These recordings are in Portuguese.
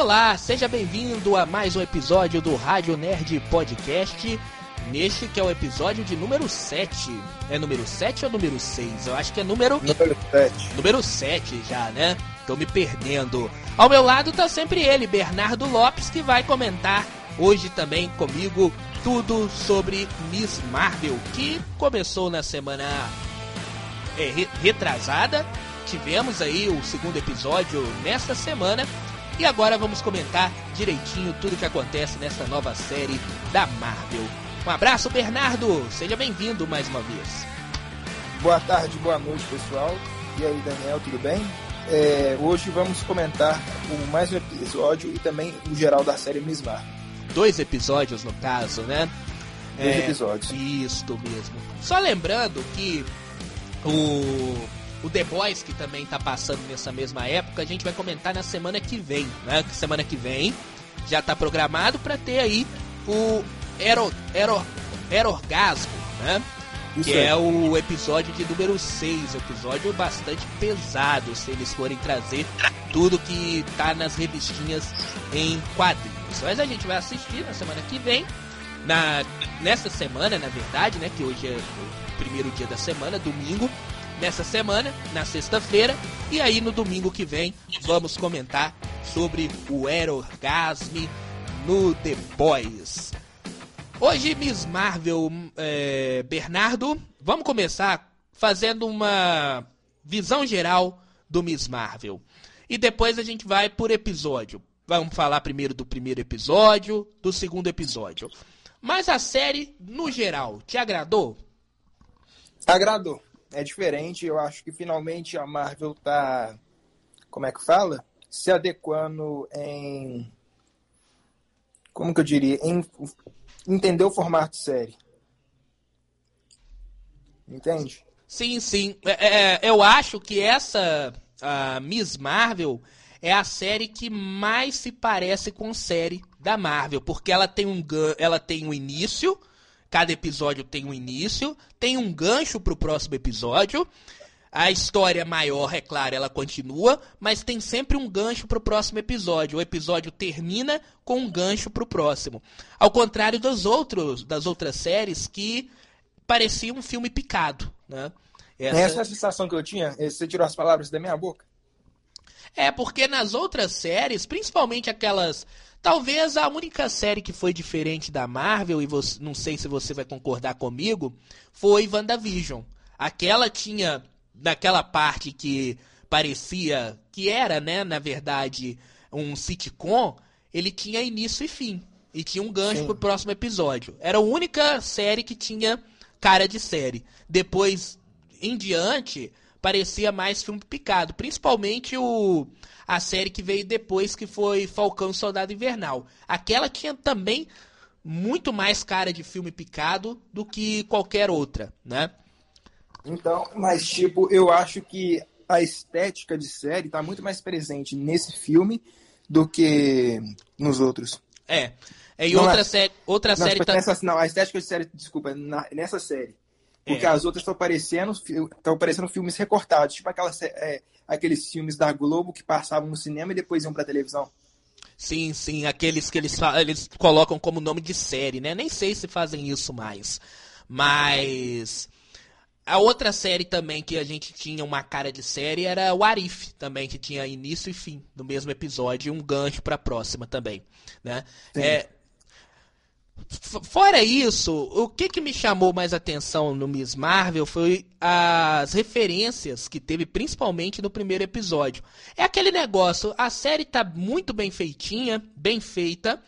Olá, seja bem-vindo a mais um episódio do Rádio Nerd Podcast. Neste que é o episódio de número 7. É número 7 ou número 6? Eu acho que é número. Número 7. Número 7 já, né? Tô me perdendo. Ao meu lado tá sempre ele, Bernardo Lopes, que vai comentar hoje também comigo tudo sobre Miss Marvel, que começou na semana é, re retrasada. Tivemos aí o segundo episódio nesta semana. E agora vamos comentar direitinho tudo que acontece nessa nova série da Marvel. Um abraço, Bernardo! Seja bem-vindo mais uma vez. Boa tarde, boa noite, pessoal. E aí, Daniel, tudo bem? É, hoje vamos comentar o mais um episódio e também o geral da série Miss Marvel. Dois episódios, no caso, né? Dois é, episódios. Isto mesmo. Só lembrando que o o The Boys, que também tá passando nessa mesma época, a gente vai comentar na semana que vem, né? Semana que vem já tá programado para ter aí o Ero, Ero, Erorgasmo, né? Isso que é. é o episódio de número 6, episódio bastante pesado, se eles forem trazer tudo que tá nas revistinhas em quadrinhos. Mas a gente vai assistir na semana que vem, na, nessa semana, na verdade, né? Que hoje é o primeiro dia da semana, domingo, nessa semana, na sexta-feira, e aí no domingo que vem vamos comentar sobre o Erorgasme no The Boys. Hoje, Miss Marvel, é, Bernardo, vamos começar fazendo uma visão geral do Miss Marvel. E depois a gente vai por episódio. Vamos falar primeiro do primeiro episódio, do segundo episódio. Mas a série, no geral, te agradou? Agradou é diferente. Eu acho que finalmente a Marvel tá, como é que fala? Se adequando em. Como que eu diria? Em entender o formato de série. Entende? Sim, sim. É, é, eu acho que essa Miss Marvel é a série que mais se parece com série da Marvel, porque ela tem um ela tem um início, Cada episódio tem um início, tem um gancho pro próximo episódio. A história maior, é claro, ela continua, mas tem sempre um gancho pro próximo episódio. O episódio termina com um gancho pro próximo. Ao contrário dos outros, das outras séries que parecia um filme picado, né? Essa... Essa é a sensação que eu tinha. Você tirou as palavras da minha boca. É, porque nas outras séries, principalmente aquelas Talvez a única série que foi diferente da Marvel, e você, não sei se você vai concordar comigo, foi WandaVision. Aquela tinha, naquela parte que parecia que era, né, na verdade, um sitcom, ele tinha início e fim. E tinha um gancho Sim. pro próximo episódio. Era a única série que tinha cara de série. Depois, em diante, parecia mais filme picado. Principalmente o a série que veio depois, que foi Falcão Soldado Invernal. Aquela tinha também muito mais cara de filme picado do que qualquer outra, né? Então, mas tipo, eu acho que a estética de série está muito mais presente nesse filme do que nos outros. É. é e não, outra, sé outra não, série. Tá... Nessa, não, a estética de série, desculpa, na, nessa série. Porque é. as outras estão parecendo, estão parecendo filmes recortados, tipo aquela, é, aqueles filmes da Globo que passavam no cinema e depois iam para televisão. Sim, sim, aqueles que eles, eles colocam como nome de série, né? Nem sei se fazem isso mais. Mas a outra série também que a gente tinha uma cara de série era o Arif, também que tinha início e fim do mesmo episódio e um gancho para a próxima também, né? É, Fora isso, o que, que me chamou mais atenção no Miss Marvel foi as referências que teve, principalmente no primeiro episódio. É aquele negócio, a série tá muito bem feitinha, bem feita,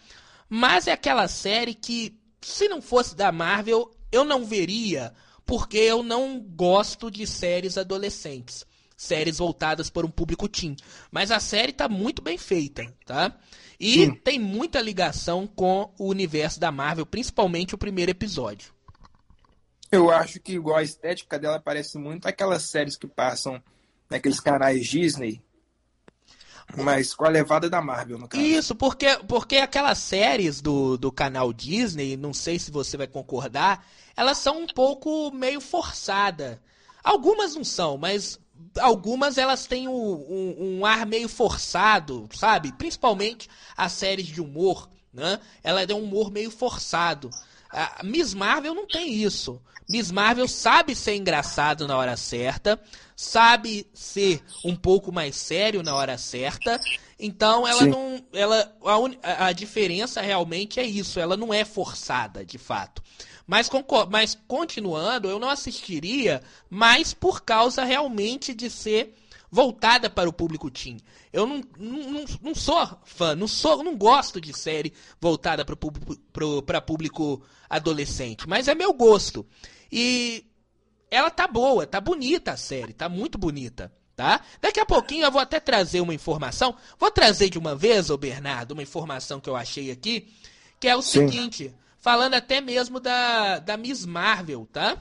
mas é aquela série que, se não fosse da Marvel, eu não veria, porque eu não gosto de séries adolescentes. Séries voltadas para um público teen. Mas a série tá muito bem feita, tá? E Sim. tem muita ligação com o universo da Marvel, principalmente o primeiro episódio. Eu acho que igual a estética dela parece muito aquelas séries que passam naqueles canais Disney, mas com a levada da Marvel, no caso. Isso, porque, porque aquelas séries do, do canal Disney, não sei se você vai concordar, elas são um pouco meio forçada. Algumas não são, mas algumas elas têm um, um, um, ar meio forçado, sabe? Principalmente as séries de humor, né? Ela é um humor meio forçado. A Miss Marvel não tem isso. Miss Marvel sabe ser engraçado na hora certa, sabe ser um pouco mais sério na hora certa. Então ela Sim. não, ela a, a diferença realmente é isso. Ela não é forçada, de fato. Mas, mas continuando, eu não assistiria mais por causa realmente de ser voltada para o público teen. Eu não, não, não sou fã, não sou, não gosto de série voltada para público, público adolescente, mas é meu gosto. E ela tá boa, tá bonita a série, tá muito bonita. Tá? Daqui a pouquinho eu vou até trazer uma informação. Vou trazer de uma vez, ô Bernardo, uma informação que eu achei aqui, que é o Sim. seguinte: falando até mesmo da, da Miss Marvel, tá?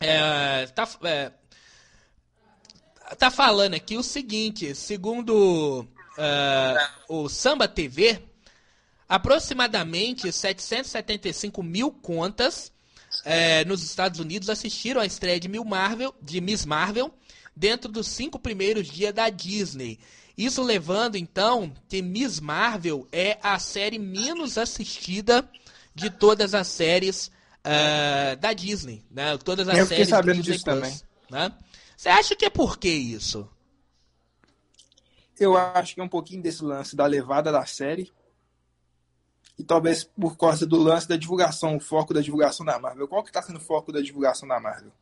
É, tá, é, tá falando aqui o seguinte, segundo uh, o Samba TV, aproximadamente 775 mil contas é, nos Estados Unidos assistiram à estreia de, Marvel, de Miss Marvel dentro dos cinco primeiros dias da Disney. Isso levando então que Miss Marvel é a série menos assistida de todas as séries uh, da Disney, né? Todas as Eu séries sabendo disso Plus, também. Né? Você acha que é por que isso? Eu acho que é um pouquinho desse lance da levada da série. E talvez por causa do lance da divulgação, o foco da divulgação da Marvel. Qual que está sendo o foco da divulgação da Marvel?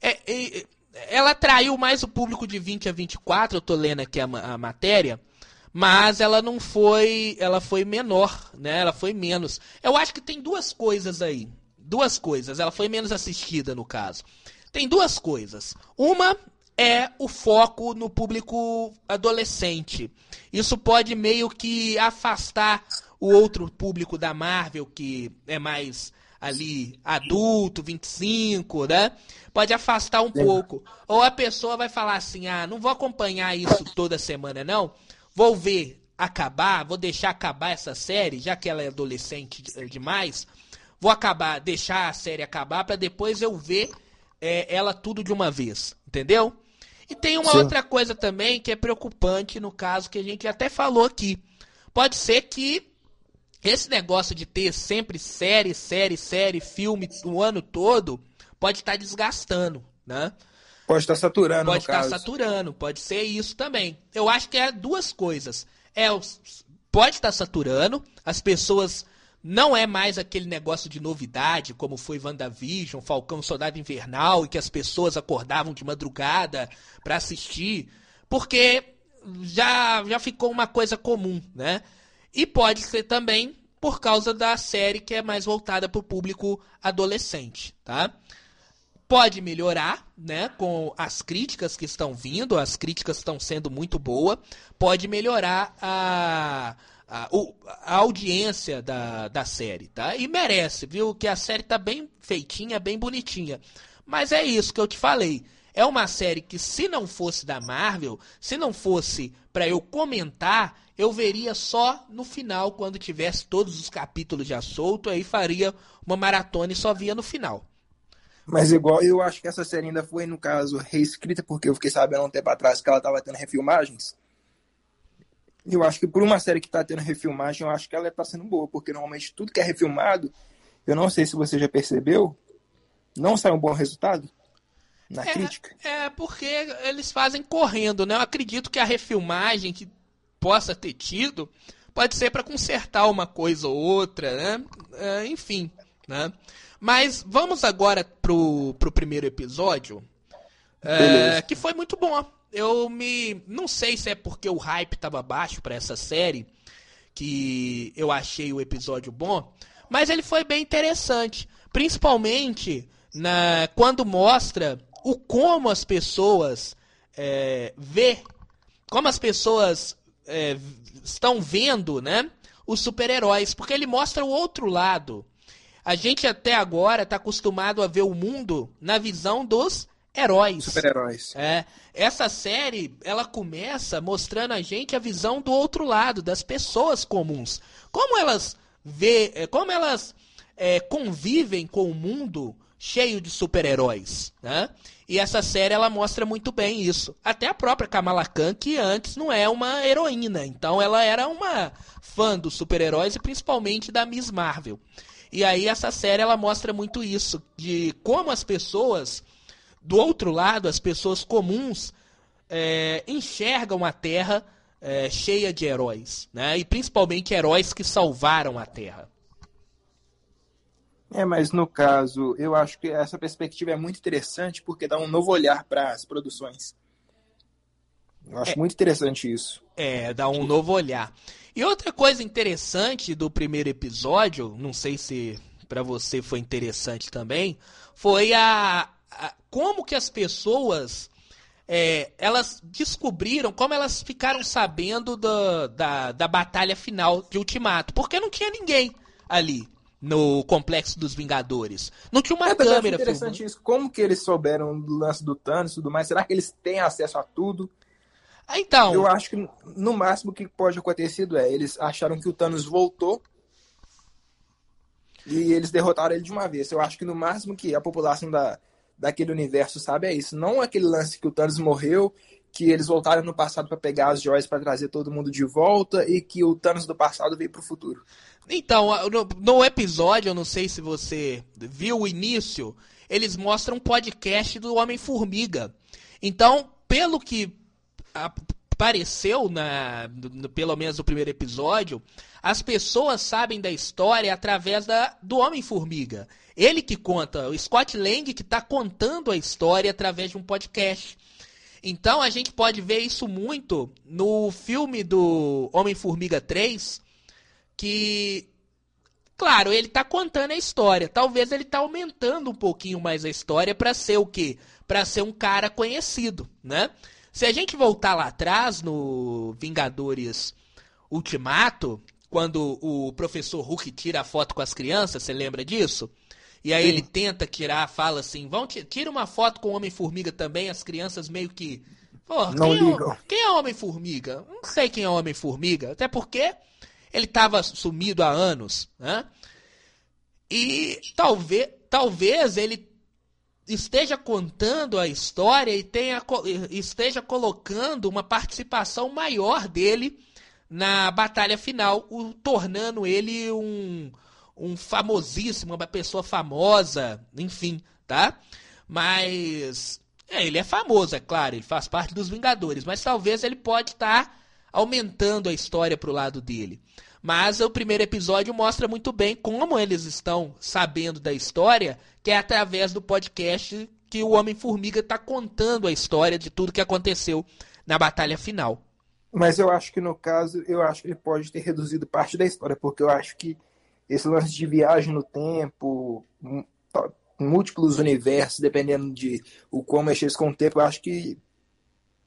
É, é, ela atraiu mais o público de 20 a 24, eu tô lendo aqui a, a matéria mas ela não foi, ela foi menor, né? Ela foi menos. Eu acho que tem duas coisas aí. Duas coisas. Ela foi menos assistida no caso. Tem duas coisas. Uma é o foco no público adolescente. Isso pode meio que afastar o outro público da Marvel que é mais ali adulto, 25, né? Pode afastar um pouco. Ou a pessoa vai falar assim: "Ah, não vou acompanhar isso toda semana não, vou ver acabar, vou deixar acabar essa série, já que ela é adolescente demais, vou acabar, deixar a série acabar para depois eu ver é, ela tudo de uma vez, entendeu? E tem uma Sim. outra coisa também que é preocupante no caso que a gente até falou aqui. Pode ser que esse negócio de ter sempre série, série, série, filme o ano todo pode estar tá desgastando, né? Pode estar saturando, Pode estar saturando, pode ser isso também. Eu acho que é duas coisas. É, pode estar saturando, as pessoas não é mais aquele negócio de novidade, como foi WandaVision, Falcão Soldado Invernal, em que as pessoas acordavam de madrugada para assistir, porque já, já ficou uma coisa comum, né? E pode ser também por causa da série que é mais voltada para o público adolescente, tá? Pode melhorar, né, com as críticas que estão vindo, as críticas estão sendo muito boas, pode melhorar a, a, a, audiência da, da série, tá? E merece, viu? Que a série tá bem feitinha, bem bonitinha. Mas é isso que eu te falei. É uma série que, se não fosse da Marvel, se não fosse para eu comentar, eu veria só no final, quando tivesse todos os capítulos já solto, aí faria uma maratona e só via no final. Mas igual, eu acho que essa série ainda foi, no caso, reescrita, porque eu fiquei sabendo um tempo atrás que ela estava tendo refilmagens. Eu acho que por uma série que está tendo refilmagem, eu acho que ela está sendo boa, porque normalmente tudo que é refilmado, eu não sei se você já percebeu, não sai um bom resultado na é, crítica. É, porque eles fazem correndo, né? Eu acredito que a refilmagem que possa ter tido pode ser para consertar uma coisa ou outra, né? É, enfim, né? Mas vamos agora pro, pro primeiro episódio. É, que foi muito bom. Eu me. Não sei se é porque o hype tava baixo para essa série. Que eu achei o episódio bom. Mas ele foi bem interessante. Principalmente na, quando mostra o como as pessoas é, vê. Como as pessoas é, estão vendo, né? Os super-heróis. Porque ele mostra o outro lado a gente até agora está acostumado a ver o mundo na visão dos heróis. Super-heróis. É. Essa série, ela começa mostrando a gente a visão do outro lado, das pessoas comuns. Como elas vê, é, como elas é, convivem com o mundo cheio de super-heróis, né? E essa série ela mostra muito bem isso. Até a própria Kamala Khan, que antes não é uma heroína, então ela era uma fã dos super-heróis e principalmente da Miss Marvel. E aí essa série ela mostra muito isso, de como as pessoas do outro lado, as pessoas comuns é, enxergam a Terra é, cheia de heróis, né? E principalmente heróis que salvaram a Terra. É, mas no caso, eu acho que essa perspectiva é muito interessante porque dá um novo olhar para as produções. Eu acho é, muito interessante isso. É, dá um novo olhar. E outra coisa interessante do primeiro episódio, não sei se para você foi interessante também, foi a, a como que as pessoas é, elas descobriram, como elas ficaram sabendo do, da, da batalha final de Ultimato, porque não tinha ninguém ali no complexo dos Vingadores. Não tinha uma é, câmera. É interessante filmando. isso. Como que eles souberam do lance do Thanos e tudo mais? Será que eles têm acesso a tudo? Ah, então. Eu acho que no máximo que pode acontecer é eles acharam que o Thanos voltou e eles derrotaram ele de uma vez. Eu acho que no máximo que a população da, daquele universo sabe é isso. Não aquele lance que o Thanos morreu, que eles voltaram no passado para pegar as joias para trazer todo mundo de volta e que o Thanos do passado veio pro futuro. Então, no, no, episódio, eu não sei se você viu o início, eles mostram um podcast do Homem-Formiga. Então, pelo que apareceu, na, no, pelo menos no primeiro episódio, as pessoas sabem da história através da, do Homem-Formiga. Ele que conta, o Scott Lang que está contando a história através de um podcast. Então a gente pode ver isso muito no filme do Homem-Formiga 3, que claro, ele está contando a história. Talvez ele está aumentando um pouquinho mais a história para ser o quê? Para ser um cara conhecido, né? Se a gente voltar lá atrás no Vingadores Ultimato, quando o professor Hulk tira a foto com as crianças, você lembra disso? E aí Sim. ele tenta tirar, fala assim, vão tira uma foto com o Homem-Formiga também, as crianças meio que. Pô, não quem ligam. É, quem é o Homem-Formiga? Não sei quem é o Homem-Formiga, até porque ele estava sumido há anos, né? E talvez, talvez ele esteja contando a história e tenha, esteja colocando uma participação maior dele na batalha final, o, tornando ele um, um famosíssimo, uma pessoa famosa, enfim, tá? Mas é, ele é famoso, é claro, ele faz parte dos Vingadores, mas talvez ele pode estar tá aumentando a história pro lado dele. Mas o primeiro episódio mostra muito bem como eles estão sabendo da história, que é através do podcast que o Homem-Formiga está contando a história de tudo que aconteceu na batalha final. Mas eu acho que no caso, eu acho que ele pode ter reduzido parte da história, porque eu acho que esse lance de viagem no tempo, múltiplos universos, dependendo de o como mexer com o tempo, eu acho que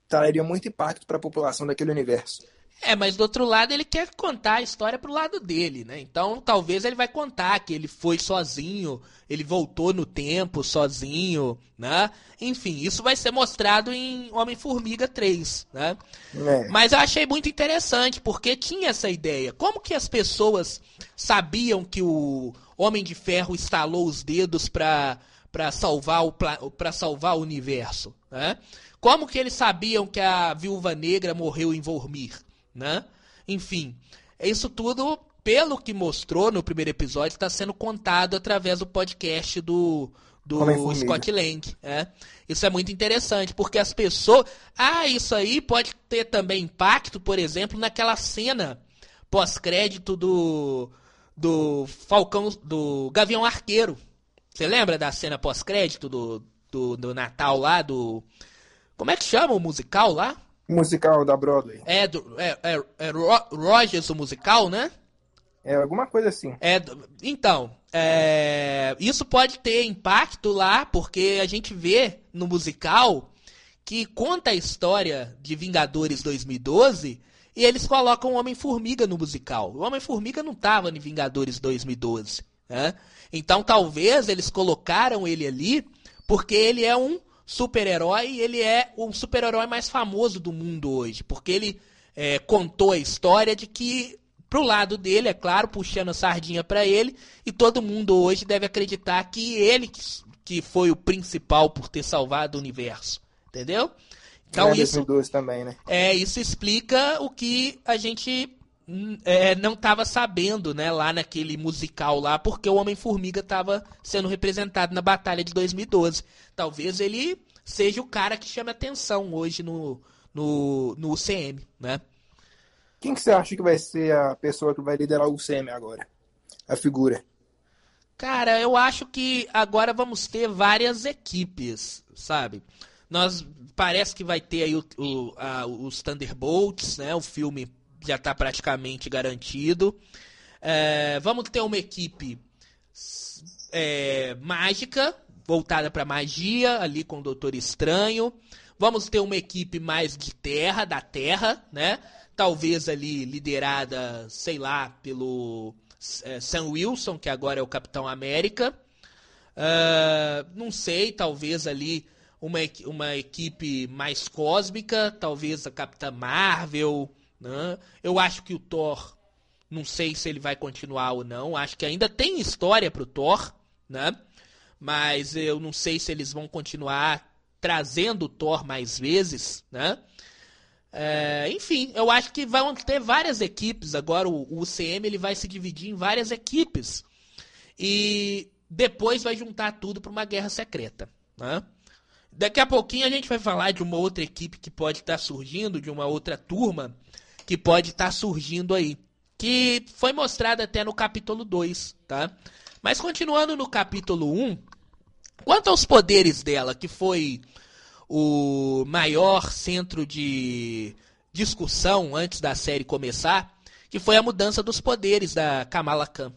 traria muito impacto para a população daquele universo. É, mas do outro lado ele quer contar a história pro lado dele, né? Então talvez ele vai contar que ele foi sozinho, ele voltou no tempo sozinho, né? Enfim, isso vai ser mostrado em Homem-Formiga 3, né? É. Mas eu achei muito interessante, porque tinha essa ideia. Como que as pessoas sabiam que o Homem de Ferro estalou os dedos para para salvar o para salvar o universo, né? Como que eles sabiam que a Viúva Negra morreu em Vormir? Né? Enfim, isso tudo, pelo que mostrou no primeiro episódio, está sendo contado através do podcast do, do Scott Lang. É. Isso é muito interessante, porque as pessoas. Ah, isso aí pode ter também impacto, por exemplo, naquela cena pós-crédito do. do Falcão. do Gavião Arqueiro. Você lembra da cena pós-crédito do, do, do Natal lá, do. Como é que chama o musical lá? Musical da Broadway. É, do, é, é, é Rogers o musical, né? É, alguma coisa assim. É, então, é, isso pode ter impacto lá, porque a gente vê no musical que conta a história de Vingadores 2012 e eles colocam o Homem-Formiga no musical. O Homem-Formiga não estava em Vingadores 2012. Né? Então talvez eles colocaram ele ali porque ele é um super-herói, ele é o super-herói mais famoso do mundo hoje, porque ele é, contou a história de que pro lado dele, é claro, puxando a sardinha para ele, e todo mundo hoje deve acreditar que ele que foi o principal por ter salvado o universo. Entendeu? Então é, isso 2012 também, né? é isso explica o que a gente é, não estava sabendo, né, lá naquele musical lá, porque o Homem-Formiga estava sendo representado na batalha de 2012. Talvez ele seja o cara que chame atenção hoje no, no, no UCM, né? Quem que você acha que vai ser a pessoa que vai liderar o UCM agora? A figura. Cara, eu acho que agora vamos ter várias equipes, sabe? Nós parece que vai ter aí o, o, a, os Thunderbolts, né? O filme já está praticamente garantido. É, vamos ter uma equipe é, mágica, voltada para magia, ali com o Doutor Estranho. Vamos ter uma equipe mais de terra, da terra, né? Talvez ali liderada, sei lá, pelo é, Sam Wilson, que agora é o Capitão América. Uh, não sei, talvez ali uma, uma equipe mais cósmica, talvez a Capitã Marvel. Né? Eu acho que o Thor, não sei se ele vai continuar ou não. Acho que ainda tem história pro Thor, né? Mas eu não sei se eles vão continuar trazendo o Thor mais vezes, né? É, enfim, eu acho que vão ter várias equipes. Agora o, UCM ele vai se dividir em várias equipes. E depois vai juntar tudo para uma guerra secreta. Né? Daqui a pouquinho a gente vai falar de uma outra equipe que pode estar tá surgindo, de uma outra turma que pode estar tá surgindo aí. Que foi mostrada até no capítulo 2, tá? Mas continuando no capítulo 1, quanto aos poderes dela, que foi o maior centro de discussão antes da série começar, que foi a mudança dos poderes da Kamala Khan.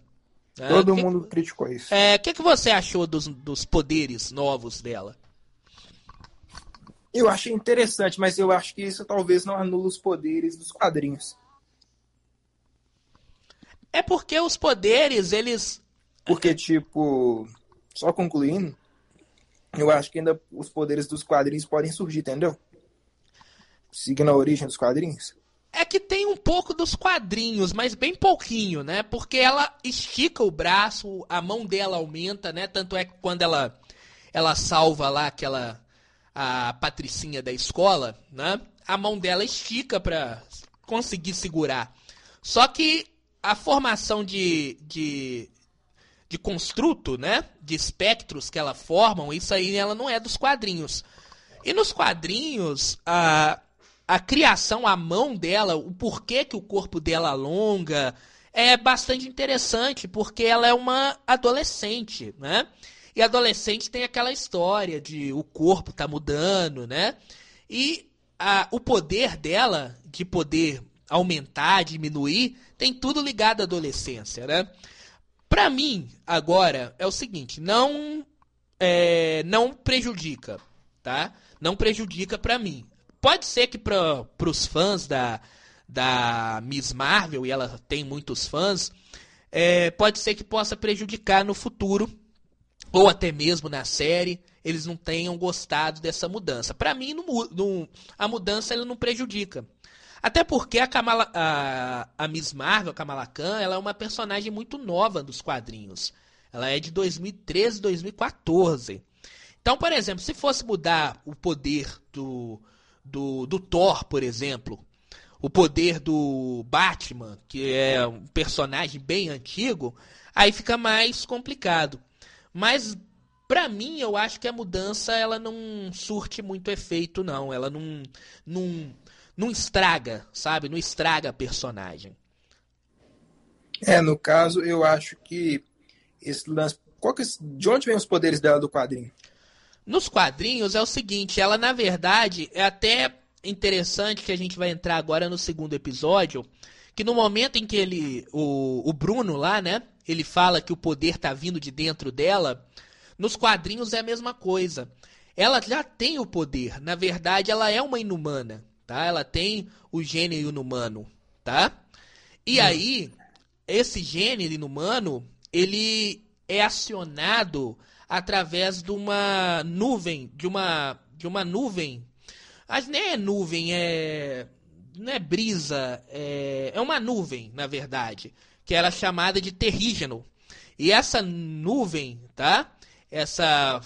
É, Todo que, mundo criticou isso. É, o que, que você achou dos, dos poderes novos dela? Eu achei interessante, mas eu acho que isso talvez não anula os poderes dos quadrinhos. É porque os poderes, eles. Porque, tipo, só concluindo, eu acho que ainda os poderes dos quadrinhos podem surgir, entendeu? Seguindo a origem dos quadrinhos. É que tem um pouco dos quadrinhos, mas bem pouquinho, né? Porque ela estica o braço, a mão dela aumenta, né? Tanto é que quando ela ela salva lá aquela a patricinha da escola, né? A mão dela estica para conseguir segurar. Só que a formação de, de de construto, né? De espectros que ela formam, isso aí ela não é dos quadrinhos. E nos quadrinhos, a, a criação, a mão dela, o porquê que o corpo dela alonga, é bastante interessante, porque ela é uma adolescente, né? E adolescente tem aquela história de o corpo tá mudando, né? E a, o poder dela, de poder aumentar, diminuir, tem tudo ligado à adolescência, né? Para mim, agora, é o seguinte, não é, não prejudica, tá? Não prejudica para mim. Pode ser que para os fãs da, da Miss Marvel, e ela tem muitos fãs, é, pode ser que possa prejudicar no futuro, ou até mesmo na série, eles não tenham gostado dessa mudança. Para mim, não, não, a mudança ele não prejudica. Até porque a, Kamala, a, a Miss Marvel, a Kamala Khan, ela é uma personagem muito nova dos quadrinhos. Ela é de 2013, 2014. Então, por exemplo, se fosse mudar o poder do, do, do Thor, por exemplo, o poder do Batman, que é um personagem bem antigo, aí fica mais complicado. Mas para mim, eu acho que a mudança ela não surte muito efeito, não. Ela não, não, não estraga, sabe? Não estraga a personagem. É, no caso, eu acho que esse lance. Qual que, de onde vem os poderes dela do quadrinho? Nos quadrinhos é o seguinte, ela na verdade é até interessante que a gente vai entrar agora no segundo episódio, que no momento em que ele, o, o Bruno lá, né, ele fala que o poder tá vindo de dentro dela, nos quadrinhos é a mesma coisa. Ela já tem o poder, na verdade ela é uma inumana tá? Ela tem o gene inumano, tá? E hum. aí, esse gene inumano, ele é acionado através de uma nuvem, de uma de uma nuvem. Mas nem é nuvem, é não é brisa, é, é uma nuvem, na verdade, que era chamada de terrígeno. E essa nuvem, tá? Essa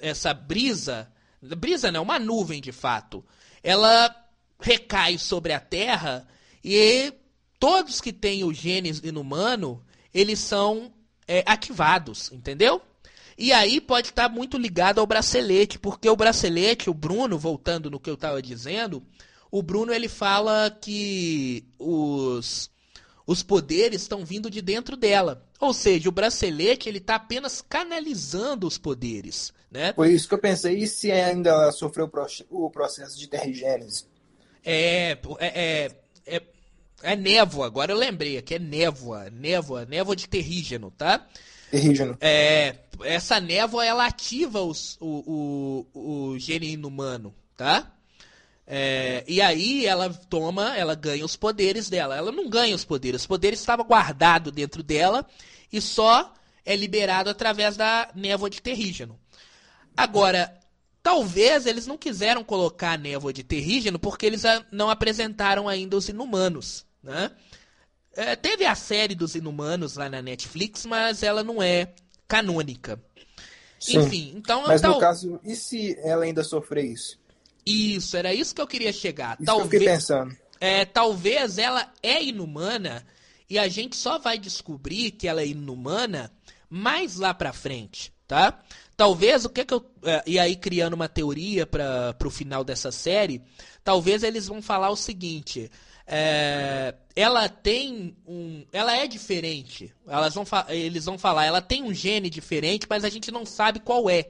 essa brisa, brisa não, uma nuvem de fato, ela recai sobre a Terra e todos que têm o gene inumano, eles são é, ativados, entendeu? E aí pode estar muito ligado ao bracelete, porque o bracelete, o Bruno, voltando no que eu estava dizendo, o Bruno ele fala que os, os poderes estão vindo de dentro dela. Ou seja, o bracelete ele está apenas canalizando os poderes, né? Foi isso que eu pensei. E se ainda sofreu o processo de terrigênese? É, é, é, é, é névoa. Agora eu lembrei que é névoa, névoa, névoa de terrígeno, tá? Terrígeno. É, essa névoa ela ativa os, o, o, o gene inumano, tá? É, e aí ela toma, ela ganha os poderes dela. Ela não ganha os poderes, os poderes estavam guardados dentro dela e só é liberado através da névoa de terrígeno. Agora, talvez eles não quiseram colocar a névoa de terrígeno porque eles não apresentaram ainda os inumanos, né? É, teve a série dos inumanos lá na Netflix, mas ela não é canônica. Sim. Enfim, então... Mas no caso, e se ela ainda sofrer isso? Isso, era isso que eu queria chegar. Isso talvez, que eu fiquei pensando. É, talvez ela é inumana e a gente só vai descobrir que ela é inumana mais lá pra frente, tá? Talvez o que que eu. É, e aí, criando uma teoria para o final dessa série, talvez eles vão falar o seguinte. É, ela tem um. Ela é diferente. Elas vão eles vão falar, ela tem um gene diferente, mas a gente não sabe qual é.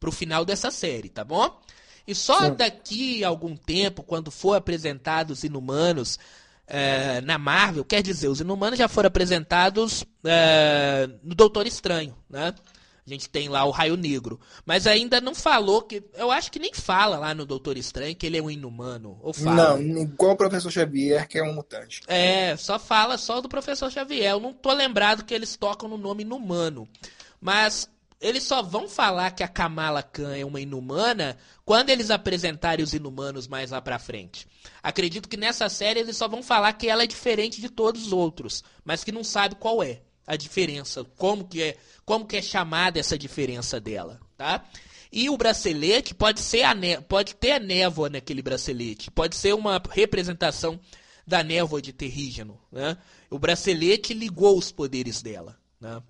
Pro final dessa série, tá bom? E só Sim. daqui a algum tempo, quando for apresentados os Inumanos é, na Marvel, quer dizer, os Inumanos já foram apresentados é, no Doutor Estranho, né? A gente tem lá o Raio Negro. Mas ainda não falou que. Eu acho que nem fala lá no Doutor Estranho que ele é um inumano. Ou fala. Não, igual o Professor Xavier, que é um mutante. É, só fala só do Professor Xavier. Eu não tô lembrado que eles tocam no nome inumano. Mas eles só vão falar que a Kamala Khan é uma inumana quando eles apresentarem os inumanos mais lá pra frente. Acredito que nessa série eles só vão falar que ela é diferente de todos os outros, mas que não sabe qual é a diferença, como que é, como que é chamada essa diferença dela, tá? E o bracelete pode ser a pode ter a névoa naquele bracelete, pode ser uma representação da névoa de terrígeno, né? O bracelete ligou os poderes dela, né?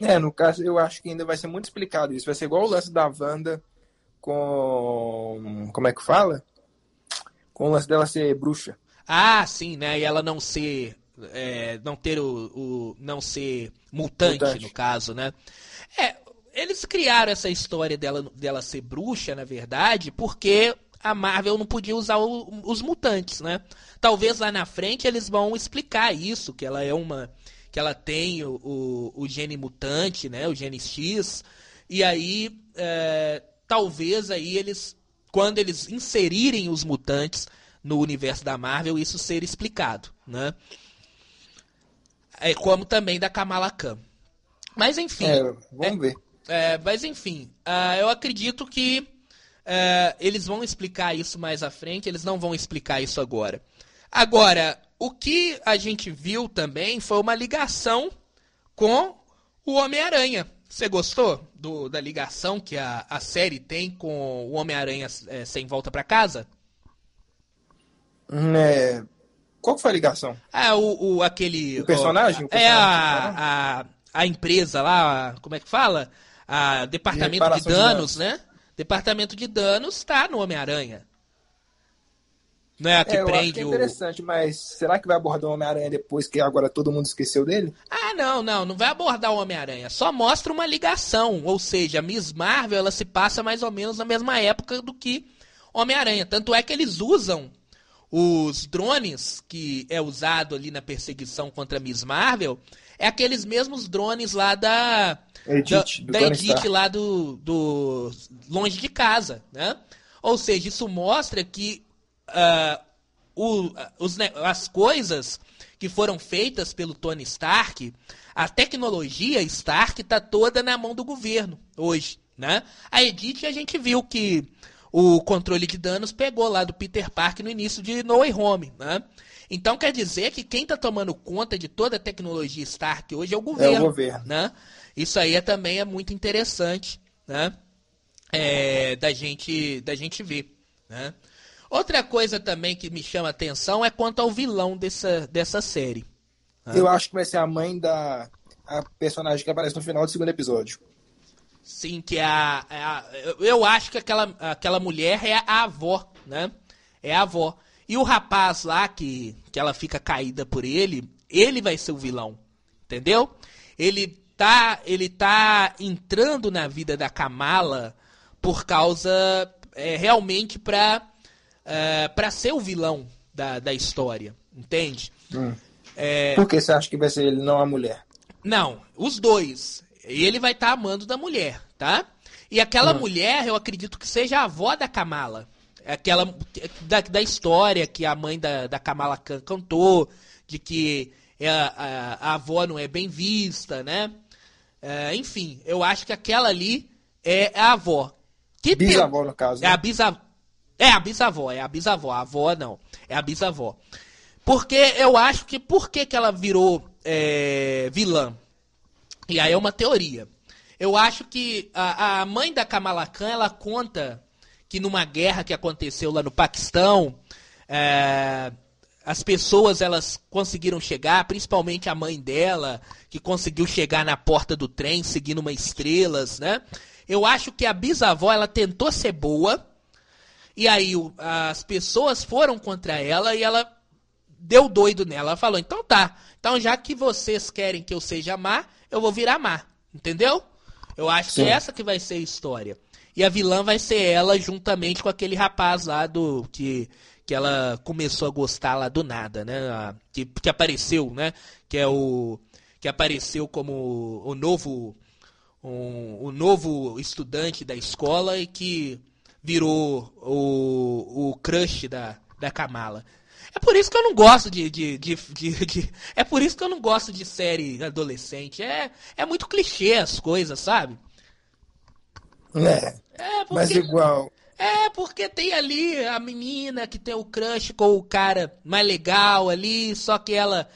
É, no caso, eu acho que ainda vai ser muito explicado isso. Vai ser igual o lance da Wanda com. Como é que fala? Com o lance dela ser bruxa. Ah, sim, né? E ela não ser. É, não ter o, o. não ser mutante, mutante, no caso, né? É, eles criaram essa história dela, dela ser bruxa, na verdade, porque a Marvel não podia usar o, os mutantes, né? Talvez lá na frente eles vão explicar isso, que ela é uma que ela tem o, o, o gene mutante, né, o gene X, e aí é, talvez aí eles, quando eles inserirem os mutantes no universo da Marvel, isso ser explicado, né? É, como também da Kamala Khan. Mas enfim. É, vamos ver. É, mas enfim, uh, eu acredito que uh, eles vão explicar isso mais à frente, eles não vão explicar isso agora. Agora, o que a gente viu também foi uma ligação com o Homem-Aranha. Você gostou do, da ligação que a, a série tem com o Homem-Aranha é, sem volta para casa? Hum, é... Qual foi a ligação? Ah, o, o aquele. O personagem? O personagem é a, a, a, empresa lá, como é que fala? A Departamento de, de danos, de danos, né? Departamento de Danos está no Homem-Aranha. Não é a que é, prende que é interessante, o... mas será que vai abordar o Homem-Aranha depois que agora todo mundo esqueceu dele? Ah, não, não, não vai abordar o Homem-Aranha. Só mostra uma ligação. Ou seja, Miss Marvel ela se passa mais ou menos na mesma época do que Homem-Aranha. Tanto é que eles usam os drones que é usado ali na perseguição contra Miss Marvel. É aqueles mesmos drones lá da. Edith, da, da Edith lá do, do. Longe de casa, né? Ou seja, isso mostra que uh, o, os, as coisas que foram feitas pelo Tony Stark, a tecnologia Stark está toda na mão do governo hoje. Né? A Edith a gente viu que o controle de danos pegou lá do Peter Parker no início de No Way Home, né? Então quer dizer que quem está tomando conta de toda a tecnologia Stark hoje é o governo, é o governo. né? Isso aí é, também é muito interessante, né? É, da gente da gente ver, né? Outra coisa também que me chama atenção é quanto ao vilão dessa, dessa série. Eu acho que vai ser a mãe da a personagem que aparece no final do segundo episódio. Sim, que é a, é a, Eu acho que aquela, aquela mulher é a avó, né? É a avó. E o rapaz lá, que, que ela fica caída por ele, ele vai ser o vilão. Entendeu? Ele tá, ele tá entrando na vida da Kamala por causa. É, realmente pra, é, pra ser o vilão da, da história. Entende? Hum. É... Por que você acha que vai ser ele, não a mulher? Não, os dois ele vai estar tá amando da mulher, tá? E aquela uhum. mulher, eu acredito que seja a avó da Kamala. Aquela da, da história que a mãe da, da Kamala Khan cantou, de que a, a, a avó não é bem vista, né? É, enfim, eu acho que aquela ali é a avó. Que bisavó, tem... no caso. Né? É a bisavó. É a bisavó, é a bisavó. A avó não. É a bisavó. Porque eu acho que por que, que ela virou é, vilã? E aí é uma teoria. Eu acho que a, a mãe da Kamala Khan, ela conta que numa guerra que aconteceu lá no Paquistão, é, as pessoas elas conseguiram chegar, principalmente a mãe dela, que conseguiu chegar na porta do trem seguindo uma estrelas, né? Eu acho que a bisavó ela tentou ser boa e aí o, as pessoas foram contra ela e ela deu doido nela. Ela falou: "Então tá. Então já que vocês querem que eu seja má, eu vou virar má. Entendeu? Eu acho Sim. que é essa que vai ser a história. E a vilã vai ser ela juntamente com aquele rapaz lá do. que, que ela começou a gostar lá do nada, né? Que, que apareceu, né? Que é o. que apareceu como o novo. Um, o novo estudante da escola e que virou o, o crush da, da Kamala. É por isso que eu não gosto de, de, de, de, É por isso que eu não gosto de série adolescente. É, é muito clichê as coisas, sabe? É. é porque, mas igual. É, porque tem ali a menina que tem o crush com o cara mais legal ali, só que ela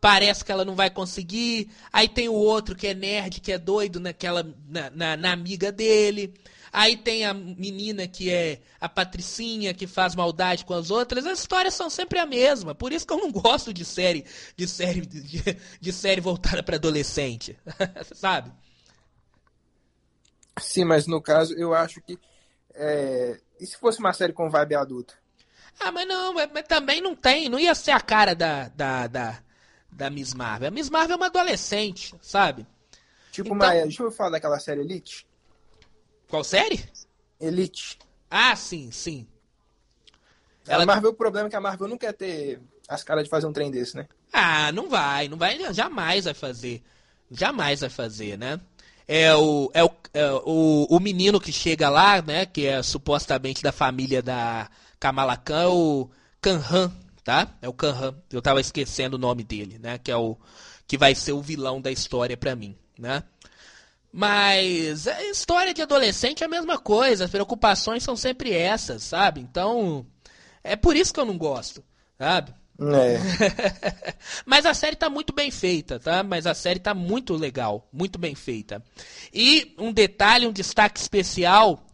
parece que ela não vai conseguir. Aí tem o outro que é nerd, que é doido naquela na, na, na amiga dele. Aí tem a menina que é a patricinha que faz maldade com as outras. As histórias são sempre a mesma. Por isso que eu não gosto de série de série de, de série voltada para adolescente, sabe? Sim, mas no caso eu acho que é... e se fosse uma série com vibe adulta? Ah, mas não, mas, também não tem, não ia ser a cara da da, da, da Miss Marvel. A Miss Marvel é uma adolescente, sabe? Tipo, então... uma, deixa eu falar daquela série Elite. Qual série? Elite. Ah, sim, sim. Ela... A Marvel, o problema é que a Marvel não quer ter as caras de fazer um trem desse, né? Ah, não vai, não vai, jamais vai fazer. Jamais vai fazer, né? É o, é o, é o, o menino que chega lá, né? Que é supostamente da família da Kamala Khan, é o Kanhan, tá? É o Kanhan. Eu tava esquecendo o nome dele, né? Que é o que vai ser o vilão da história para mim, né? Mas a história de adolescente é a mesma coisa, as preocupações são sempre essas, sabe? Então, é por isso que eu não gosto, sabe? É. Mas a série tá muito bem feita, tá? Mas a série tá muito legal, muito bem feita. E um detalhe, um destaque especial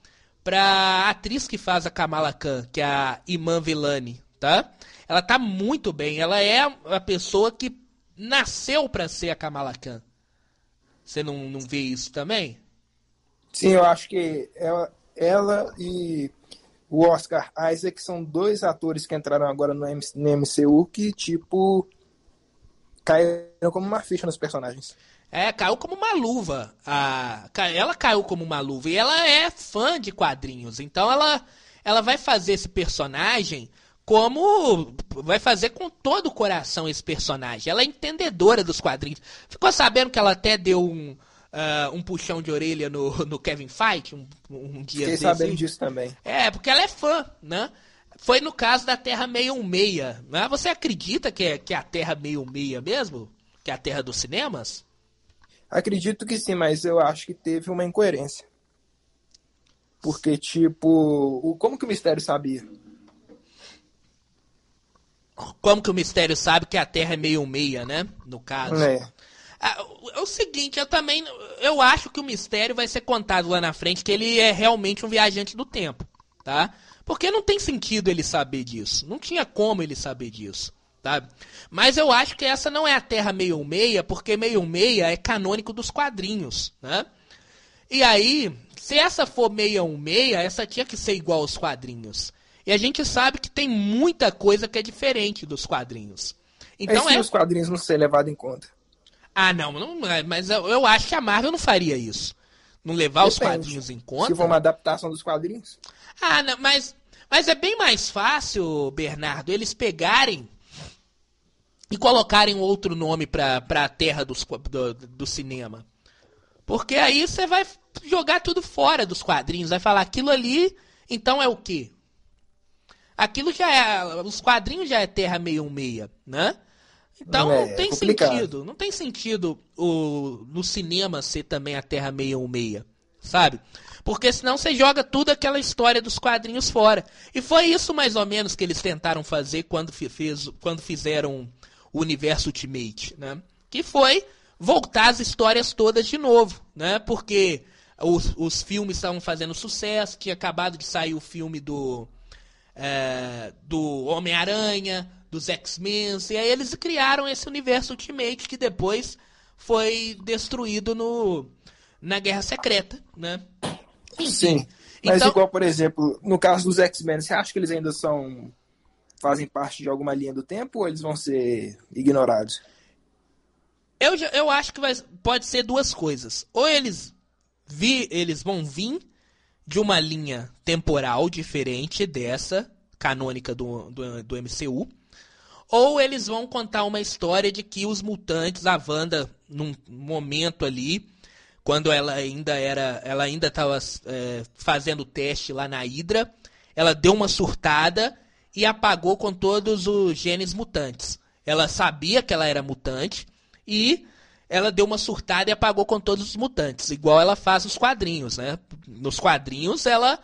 pra atriz que faz a Kamala Khan, que é a Iman Velani, tá? Ela tá muito bem, ela é a pessoa que nasceu para ser a Kamala Khan. Você não, não vê isso também? Sim, eu acho que ela, ela e o Oscar Isaac são dois atores que entraram agora no, no MCU que, tipo, caíram como uma ficha nos personagens. É, caiu como uma luva. A, ela caiu como uma luva. E ela é fã de quadrinhos. Então ela, ela vai fazer esse personagem como vai fazer com todo o coração esse personagem. Ela é entendedora dos quadrinhos. Ficou sabendo que ela até deu um, uh, um puxão de orelha no, no Kevin Fight um, um dia Fiquei sabendo disso também. É, porque ela é fã, né? Foi no caso da Terra 66. Né? Você acredita que é, que é a Terra 66 mesmo? Que é a Terra dos cinemas? Acredito que sim, mas eu acho que teve uma incoerência. Porque, tipo, o, como que o mistério sabia? Como que o mistério sabe que a Terra é meio meia, né? No caso. É. Ah, é o seguinte, eu também. Eu acho que o mistério vai ser contado lá na frente, que ele é realmente um viajante do tempo, tá? Porque não tem sentido ele saber disso. Não tinha como ele saber disso. Tá? Mas eu acho que essa não é a Terra meio meia, porque meio meia é canônico dos quadrinhos, né? E aí, se essa for meia um meia, essa tinha que ser igual aos quadrinhos. E a gente sabe que tem muita coisa que é diferente dos quadrinhos. Então é. os quadrinhos não ser levado em conta. Ah, não, não mas eu, eu, acho que a Marvel não faria isso. Não levar Depende. os quadrinhos em conta. Se for uma adaptação dos quadrinhos. Ah, não, mas, mas é bem mais fácil, Bernardo, eles pegarem e colocarem outro nome pra, pra terra dos, do, do cinema. Porque aí você vai jogar tudo fora dos quadrinhos, vai falar aquilo ali, então é o quê? Aquilo já é. Os quadrinhos já é Terra 616, né? Então é, não tem é sentido. Não tem sentido o, no cinema ser também a Terra 616, sabe? Porque senão você joga tudo aquela história dos quadrinhos fora. E foi isso mais ou menos que eles tentaram fazer quando, fez, quando fizeram o universo Ultimate, né? Que foi voltar as histórias todas de novo, né? Porque os, os filmes estavam fazendo sucesso, tinha acabado de sair o filme do é, do Homem-Aranha, dos X-Men, e aí eles criaram esse universo Ultimate que depois foi destruído no na Guerra Secreta, né? Enfim, Sim. Mas então, igual, por exemplo, no caso dos X-Men, você acha que eles ainda são fazem parte de alguma linha do tempo ou eles vão ser ignorados? Eu, eu acho que vai, pode ser duas coisas. Ou eles, vi, eles vão vir de uma linha temporal diferente dessa, canônica do, do, do MCU, ou eles vão contar uma história de que os mutantes, a Wanda, num momento ali, quando ela ainda era, ela ainda estava é, fazendo teste lá na Hydra, ela deu uma surtada e apagou com todos os genes mutantes. Ela sabia que ela era mutante e ela deu uma surtada e apagou com todos os mutantes, igual ela faz nos quadrinhos, né? Nos quadrinhos ela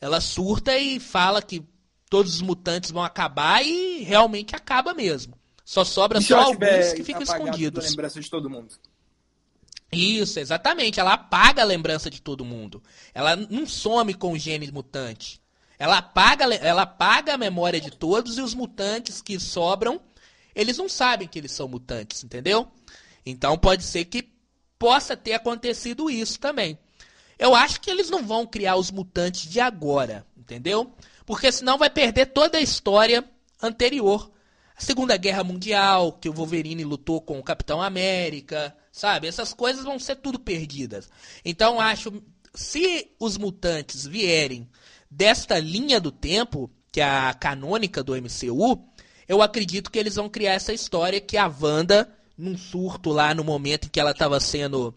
ela surta e fala que todos os mutantes vão acabar e realmente acaba mesmo. Só sobra só alguns que ficam escondidos. A lembrança de todo mundo. Isso, exatamente. Ela apaga a lembrança de todo mundo. Ela não some com o gene mutante. Ela apaga, ela apaga a memória de todos e os mutantes que sobram, eles não sabem que eles são mutantes, entendeu? Então pode ser que possa ter acontecido isso também. Eu acho que eles não vão criar os mutantes de agora, entendeu? Porque senão vai perder toda a história anterior. A Segunda Guerra Mundial, que o Wolverine lutou com o Capitão América, sabe? Essas coisas vão ser tudo perdidas. Então acho, se os mutantes vierem desta linha do tempo, que é a canônica do MCU, eu acredito que eles vão criar essa história que a Wanda, num surto lá no momento em que ela estava sendo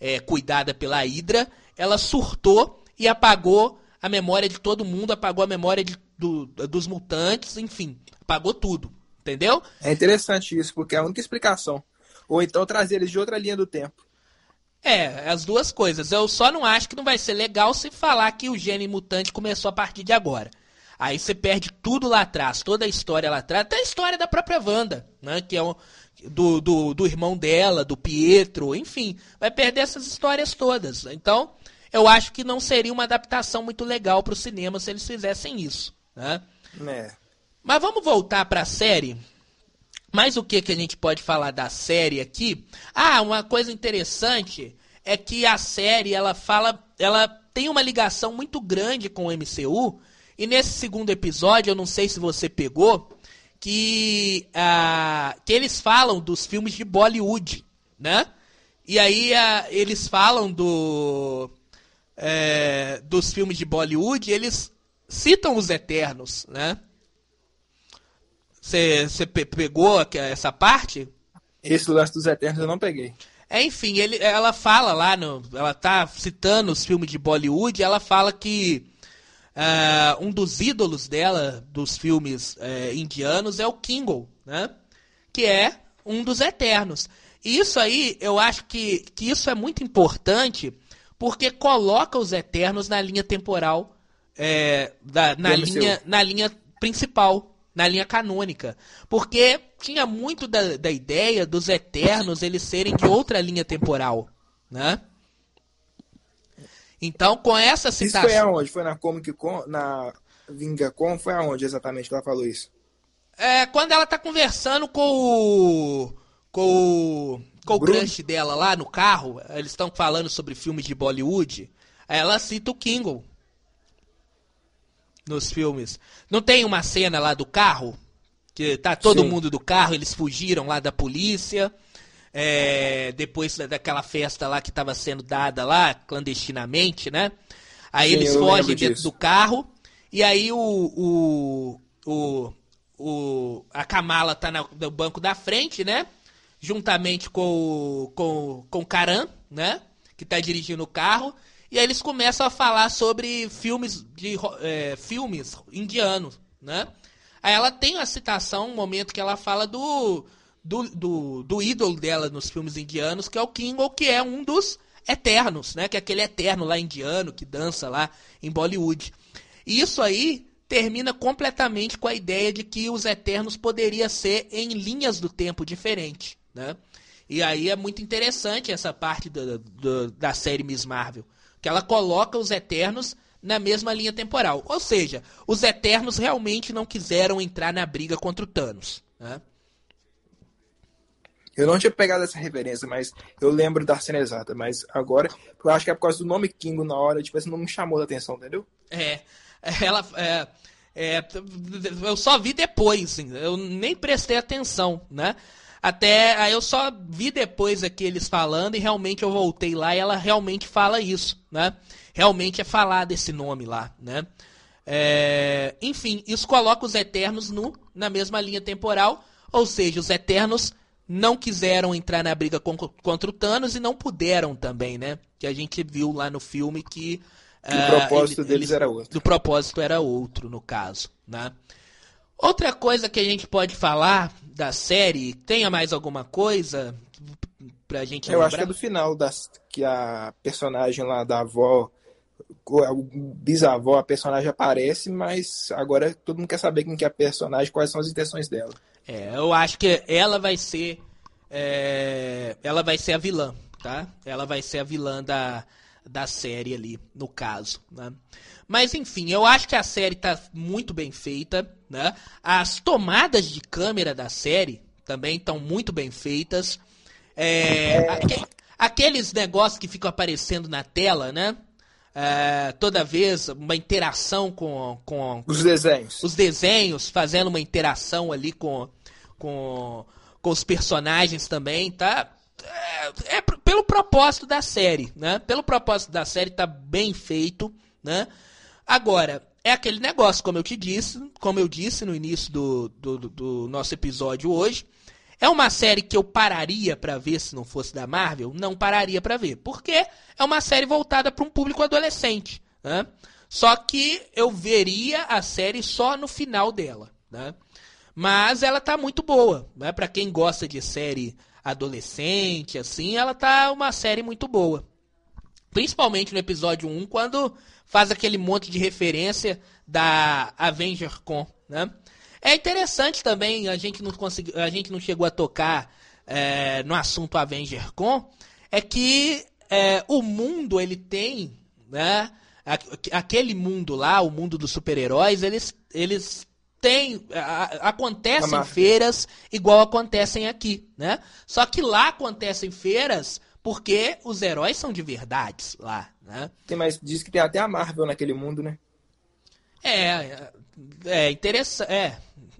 é, cuidada pela Hydra, ela surtou e apagou a memória de todo mundo, apagou a memória de, do, dos mutantes, enfim, apagou tudo. Entendeu? É interessante isso, porque é a única explicação. Ou então trazer eles de outra linha do tempo. É, as duas coisas. Eu só não acho que não vai ser legal se falar que o gene mutante começou a partir de agora. Aí você perde tudo lá atrás, toda a história lá atrás, até a história da própria Wanda, né? Que é o, do, do, do irmão dela, do Pietro, enfim. Vai perder essas histórias todas. Então, eu acho que não seria uma adaptação muito legal para o cinema se eles fizessem isso, né? É. Mas vamos voltar para a série. Mas o que, que a gente pode falar da série aqui? Ah, uma coisa interessante é que a série ela fala, ela tem uma ligação muito grande com o MCU. E nesse segundo episódio, eu não sei se você pegou, que, ah, que eles falam dos filmes de Bollywood, né? E aí ah, eles falam do, é, dos filmes de Bollywood, eles citam os Eternos, né? Você pegou essa parte? Esse lance dos Eternos eu não peguei. É, enfim, ele, ela fala lá, no, ela tá citando os filmes de Bollywood, ela fala que uh, um dos ídolos dela, dos filmes uh, indianos, é o Kingle, né? Que é um dos Eternos. E isso aí, eu acho que, que isso é muito importante, porque coloca os Eternos na linha temporal, é, da, na, linha, na linha principal, na linha canônica. Porque tinha muito da, da ideia dos Eternos eles serem de outra linha temporal, né? Então, com essa citação... Isso foi aonde? Foi na Comic Con, na Vinga Con? Foi aonde exatamente que ela falou isso? É, quando ela tá conversando com o... com o... com o crush dela lá no carro, eles estão falando sobre filmes de Bollywood, ela cita o Kingle nos filmes. Não tem uma cena lá do carro? Que tá todo Sim. mundo do carro, eles fugiram lá da polícia. É, depois daquela festa lá que estava sendo dada lá, clandestinamente, né? Aí Sim, eles fogem dentro disso. do carro. E aí o, o, o, o, a Kamala tá no banco da frente, né? Juntamente com, com, com o Karan, né? Que tá dirigindo o carro. E aí eles começam a falar sobre filmes de é, filmes indianos, né? Aí ela tem uma citação, um momento que ela fala do, do, do, do ídolo dela nos filmes indianos, que é o Kingo, que é um dos eternos, né? Que é aquele eterno lá indiano que dança lá em Bollywood. E isso aí termina completamente com a ideia de que os eternos poderia ser em linhas do tempo diferentes, né? E aí é muito interessante essa parte do, do, da série Miss Marvel que ela coloca os Eternos na mesma linha temporal. Ou seja, os Eternos realmente não quiseram entrar na briga contra o Thanos. Né? Eu não tinha pegado essa referência, mas eu lembro da cena exata. Mas agora, eu acho que é por causa do nome Kingo na hora, tipo, esse não me chamou a atenção, entendeu? É, ela. É, é, eu só vi depois, eu nem prestei atenção, né? Até aí eu só vi depois aqui eles falando e realmente eu voltei lá e ela realmente fala isso, né? Realmente é falar desse nome lá, né? É, enfim, isso coloca os Eternos no, na mesma linha temporal, ou seja, os Eternos não quiseram entrar na briga com, contra o Thanos e não puderam também, né? Que a gente viu lá no filme que o uh, propósito ele, deles ele, era outro. O propósito era outro, no caso, né? Outra coisa que a gente pode falar da série, tenha mais alguma coisa pra gente Eu lembrar? acho que é do final, das, que a personagem lá da avó, o bisavó, a personagem aparece, mas agora todo mundo quer saber quem que é a personagem, quais são as intenções dela. É, eu acho que ela vai ser. É, ela vai ser a vilã, tá? Ela vai ser a vilã da, da série ali, no caso, né? Mas enfim, eu acho que a série tá muito bem feita, né? As tomadas de câmera da série também estão muito bem feitas. É, aqueles negócios que ficam aparecendo na tela, né? É, toda vez uma interação com, com os desenhos. Os desenhos, fazendo uma interação ali com, com, com os personagens também, tá? É, é pelo propósito da série, né? Pelo propósito da série tá bem feito, né? Agora, é aquele negócio, como eu te disse, como eu disse no início do, do, do nosso episódio hoje, é uma série que eu pararia para ver se não fosse da Marvel? Não pararia para ver, porque é uma série voltada para um público adolescente, né? Só que eu veria a série só no final dela, né? Mas ela tá muito boa, né? Para quem gosta de série adolescente, assim, ela tá uma série muito boa. Principalmente no episódio 1, quando faz aquele monte de referência da Avenger Con, né? É interessante também, a gente não conseguiu, a gente não chegou a tocar é, no assunto Avenger Con, é que é, o mundo ele tem, né? Aquele mundo lá, o mundo dos super-heróis, eles, eles têm, acontecem feiras igual acontecem aqui, né? Só que lá acontecem feiras porque os heróis são de verdades lá, né? Tem, mas diz que tem até a Marvel naquele mundo, né? É, é interessante. É,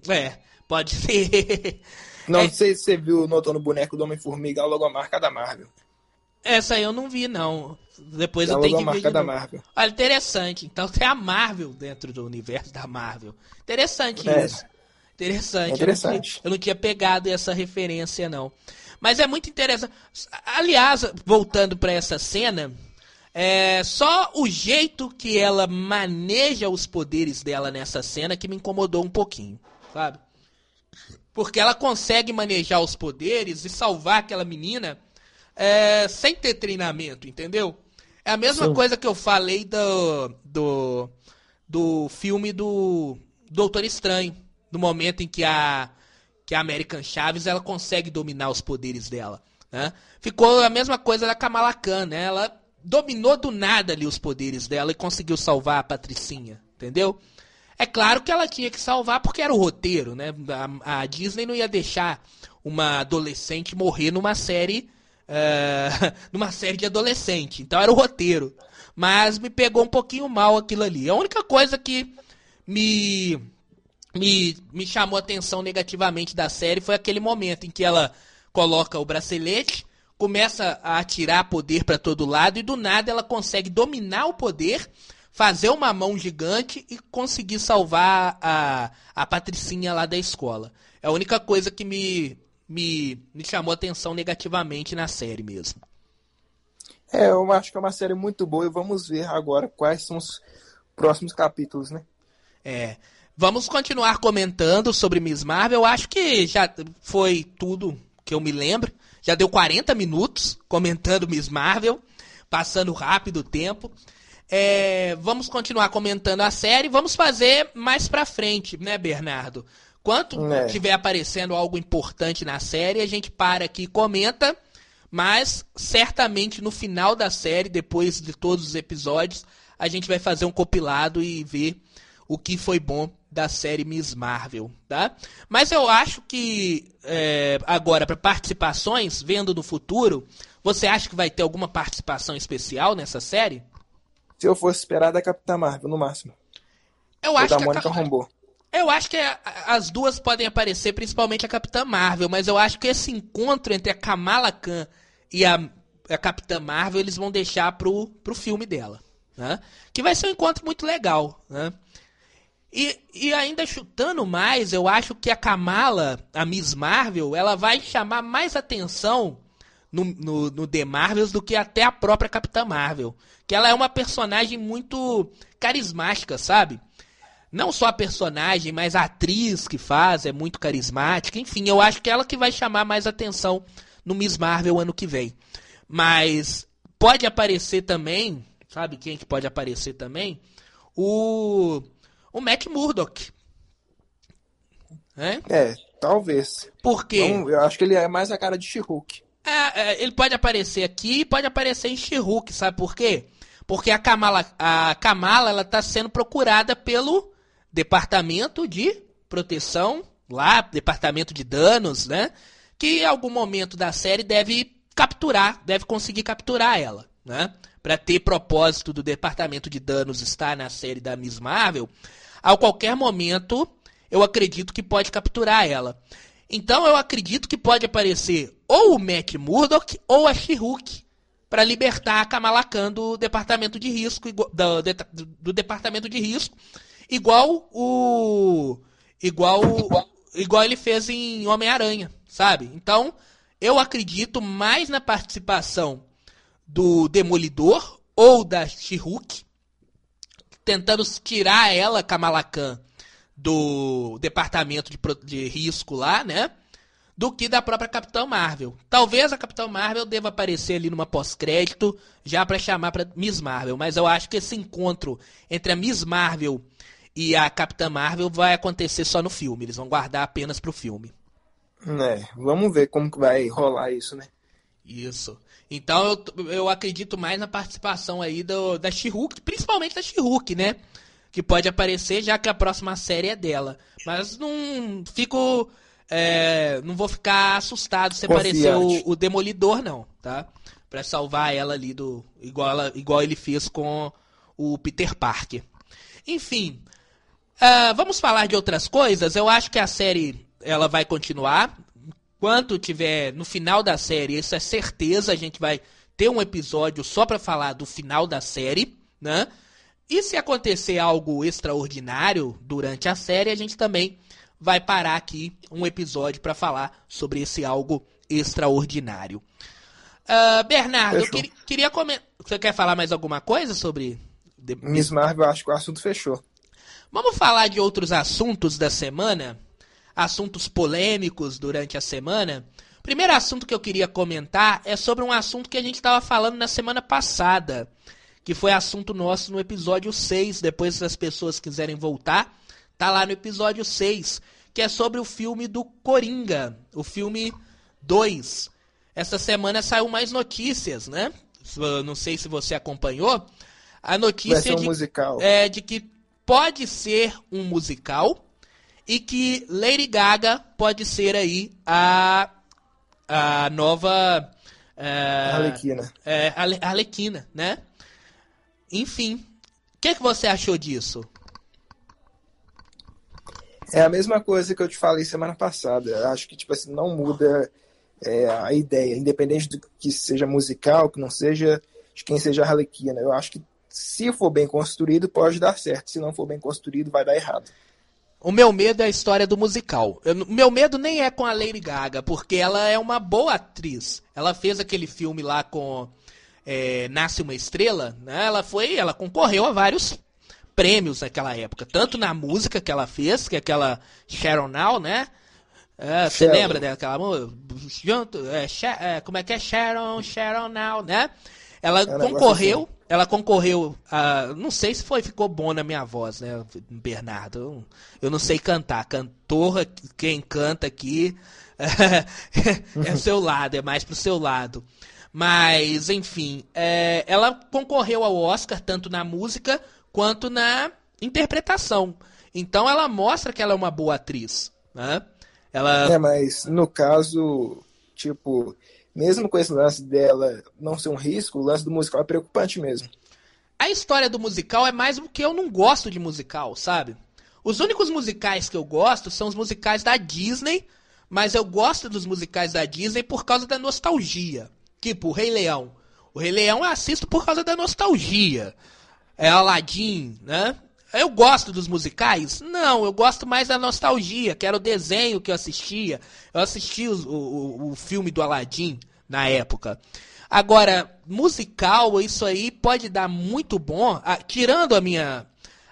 é, pode ser. Não é. sei se você viu notando o boneco do Homem-Formiga, a logomarca da Marvel. Essa aí eu não vi, não. Depois eu tenho que ver. Da Marvel. Olha, interessante. Então tem a Marvel dentro do universo da Marvel. Interessante é. isso. Interessante. É interessante. Eu não, tinha, eu não tinha pegado essa referência, não. Mas é muito interessante. Aliás, voltando para essa cena, é só o jeito que ela maneja os poderes dela nessa cena que me incomodou um pouquinho, sabe? Porque ela consegue manejar os poderes e salvar aquela menina é, sem ter treinamento, entendeu? É a mesma Sim. coisa que eu falei do, do, do filme do Doutor Estranho. No momento em que a, que a American Chaves ela consegue dominar os poderes dela. Né? Ficou a mesma coisa da Kamala Khan, né? Ela dominou do nada ali os poderes dela e conseguiu salvar a Patricinha, entendeu? É claro que ela tinha que salvar porque era o roteiro, né? A, a Disney não ia deixar uma adolescente morrer numa série. Uh, numa série de adolescente. Então era o roteiro. Mas me pegou um pouquinho mal aquilo ali. A única coisa que me, me, me chamou atenção negativamente da série foi aquele momento em que ela coloca o bracelete, começa a atirar poder para todo lado e do nada ela consegue dominar o poder fazer uma mão gigante e conseguir salvar a, a Patricinha lá da escola. É a única coisa que me, me, me chamou atenção negativamente na série mesmo. É, eu acho que é uma série muito boa e vamos ver agora quais são os próximos capítulos, né? É. Vamos continuar comentando sobre Miss Marvel. Eu acho que já foi tudo que eu me lembro. Já deu 40 minutos comentando Miss Marvel, passando rápido o tempo. É, vamos continuar comentando a série. Vamos fazer mais pra frente, né, Bernardo? Quanto é. tiver aparecendo algo importante na série, a gente para aqui e comenta. Mas certamente no final da série, depois de todos os episódios, a gente vai fazer um compilado e ver o que foi bom da série Miss Marvel, tá? Mas eu acho que é, agora para participações, vendo no futuro, você acha que vai ter alguma participação especial nessa série? Se eu fosse esperar da Capitã Marvel, no máximo. Eu Ou acho da que Mônica a... Rambeau. Eu acho que as duas podem aparecer, principalmente a Capitã Marvel, mas eu acho que esse encontro entre a Kamala Khan e a, a Capitã Marvel eles vão deixar pro, pro filme dela, né? Que vai ser um encontro muito legal, né? E, e ainda chutando mais, eu acho que a Kamala, a Miss Marvel, ela vai chamar mais atenção no, no, no The Marvels do que até a própria Capitã Marvel. Que ela é uma personagem muito carismática, sabe? Não só a personagem, mas a atriz que faz é muito carismática. Enfim, eu acho que é ela que vai chamar mais atenção no Miss Marvel ano que vem. Mas pode aparecer também, sabe quem que pode aparecer também? O o Matt Murdock. É, é talvez. Por quê? Não, eu acho que ele é mais a cara de she é, é, ele pode aparecer aqui pode aparecer em she sabe por quê? Porque a Kamala, a Kamala ela tá sendo procurada pelo Departamento de Proteção, lá, Departamento de Danos, né? Que em algum momento da série deve capturar, deve conseguir capturar ela, né? Para ter propósito do Departamento de Danos estar na série da Miss Marvel, a qualquer momento eu acredito que pode capturar ela. Então eu acredito que pode aparecer ou o Matt Murdock ou a She-Hulk para libertar a Kamala Khan do departamento de risco do, do, do, departamento de risco igual o igual igual ele fez em Homem-Aranha, sabe? Então, eu acredito mais na participação do Demolidor ou da She-Hulk tentando tirar ela, Kamala Khan, do departamento de, de risco lá, né? Do que da própria Capitã Marvel. Talvez a Capitã Marvel deva aparecer ali numa pós-crédito, já para chamar para Miss Marvel. Mas eu acho que esse encontro entre a Miss Marvel e a Capitã Marvel vai acontecer só no filme. Eles vão guardar apenas pro filme. É, vamos ver como que vai rolar isso, né? Isso. Então eu, eu acredito mais na participação aí do, da she principalmente da she né? que pode aparecer, já que a próxima série é dela. Mas não fico. É, não vou ficar assustado se aparecer o, o, Demolidor, não, tá? Pra salvar ela ali do. Igual, ela, igual ele fez com o Peter Parker. Enfim. Uh, vamos falar de outras coisas. Eu acho que a série ela vai continuar. Quanto tiver no final da série, isso é certeza, a gente vai ter um episódio só para falar do final da série, né? E se acontecer algo extraordinário durante a série, a gente também vai parar aqui um episódio para falar sobre esse algo extraordinário. Uh, Bernardo, fechou. eu queria, queria comentar. Você quer falar mais alguma coisa sobre. Miss Marvel, acho que o assunto fechou. Vamos falar de outros assuntos da semana? Assuntos polêmicos durante a semana. O primeiro assunto que eu queria comentar é sobre um assunto que a gente estava falando na semana passada que foi assunto nosso no episódio 6. Depois, se as pessoas quiserem voltar, tá lá no episódio 6, que é sobre o filme do Coringa, o filme 2. Essa semana saiu mais notícias, né? Não sei se você acompanhou. A notícia um de, é de que pode ser um musical e que Lady Gaga pode ser aí a, a nova é, Arlequina. É, Arlequina, né? Enfim, o que, que você achou disso? É a mesma coisa que eu te falei semana passada. Acho que, tipo assim, não muda é, a ideia. Independente do que seja musical, que não seja de quem seja a Arlequina. Eu acho que se for bem construído, pode dar certo. Se não for bem construído, vai dar errado. O meu medo é a história do musical. Eu- O meu medo nem é com a Lady Gaga, porque ela é uma boa atriz. Ela fez aquele filme lá com é, Nasce uma Estrela, né? Ela foi, ela concorreu a vários prêmios naquela época, tanto na música que ela fez, que é aquela Sharon Now, né? É, você lembra daquela música? Junto, é, é, como é que é Sharon, Sharon Now, né? Ela um negócio concorreu, ela concorreu a, não sei se foi, ficou bom na minha voz, né, Bernardo? Eu, eu não sei cantar, cantor, quem canta aqui é o seu lado, é mais pro seu lado. Mas, enfim, é, ela concorreu ao Oscar tanto na música quanto na interpretação. Então ela mostra que ela é uma boa atriz, né? Ela É, mas no caso, tipo, mesmo com esse lance dela não ser um risco, o lance do musical é preocupante mesmo. A história do musical é mais porque eu não gosto de musical, sabe? Os únicos musicais que eu gosto são os musicais da Disney, mas eu gosto dos musicais da Disney por causa da nostalgia. Tipo, o Rei Leão. O Rei Leão eu assisto por causa da nostalgia. É Aladdin, né? Eu gosto dos musicais? Não, eu gosto mais da nostalgia, que era o desenho que eu assistia. Eu assisti o, o, o filme do Aladdin na época. Agora, musical, isso aí pode dar muito bom. ah, tirando a minha,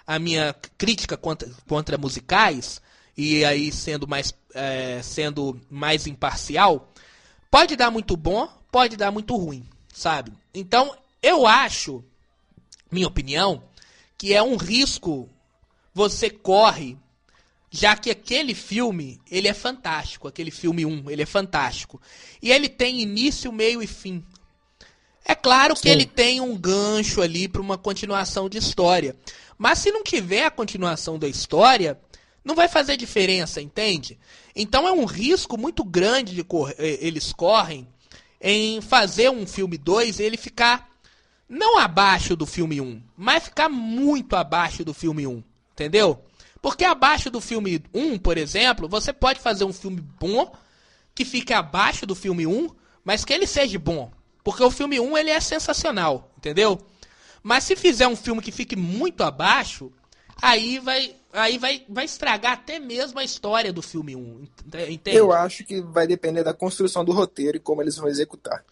a minha crítica contra, contra musicais, e aí sendo mais, é, sendo mais imparcial, pode dar muito bom, pode dar muito ruim, sabe? Então, eu acho, minha opinião, que é um risco você corre, já que aquele filme, ele é fantástico, aquele filme 1, ele é fantástico. E ele tem início, meio e fim. É claro que Sim. ele tem um gancho ali para uma continuação de história. Mas se não tiver a continuação da história, não vai fazer diferença, entende? Então é um risco muito grande de cor- eh, eles correm em fazer um filme 2 e ele ficar não abaixo do filme 1, mas ficar muito abaixo do filme 1, entendeu? Porque abaixo do filme 1, por exemplo, você pode fazer um filme bom que fique abaixo do filme 1, mas que ele seja bom. Porque o filme 1 ele é sensacional, entendeu? Mas se fizer um filme que fique muito abaixo, aí vai aí vai, vai estragar até mesmo a história do filme 1, ent- entende? Eu acho que vai depender da construção do roteiro e como eles vão executar.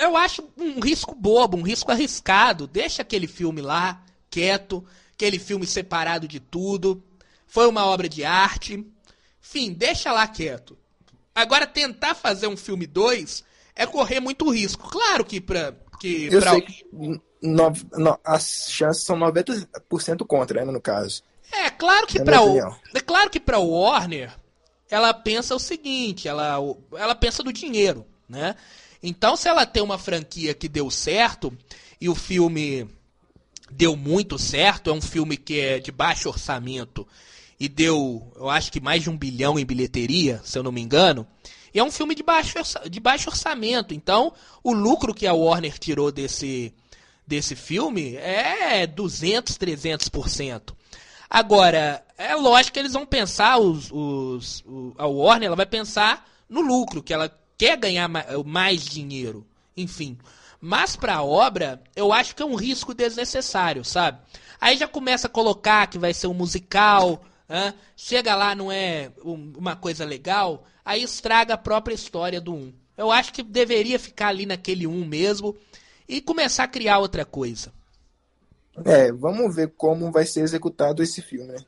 Eu acho um risco bobo, um risco arriscado. Deixa aquele filme lá, quieto, aquele filme separado de tudo. Foi uma obra de arte. Enfim, deixa lá quieto. Agora, tentar fazer um filme 2 é correr muito risco. Claro que pra. Que Eu pra- sei que no- no- as chances são 90% contra, né, no caso. É, claro que É pra minha o, é claro que pra Warner, ela pensa o seguinte, ela, ela pensa do dinheiro, né? Então, se ela tem uma franquia que deu certo e o filme deu muito certo, é um filme que é de baixo orçamento e deu, eu acho que mais de um bilhão em bilheteria, se eu não me engano. E é um filme de baixo, de baixo orçamento. Então, o lucro que a Warner tirou desse, desse filme é 200, 300%. Agora, é lógico que eles vão pensar, os, os, a Warner ela vai pensar no lucro, que ela quer ganhar ma- mais dinheiro. Enfim. Mas pra obra, eu acho que é um risco desnecessário, sabe? Aí já começa a colocar que vai ser um musical, chega lá, não é um- uma coisa legal, aí estraga a própria história do 1. Eu acho que deveria ficar ali naquele 1 mesmo e começar a criar outra coisa. É, vamos ver como vai ser executado esse filme, né?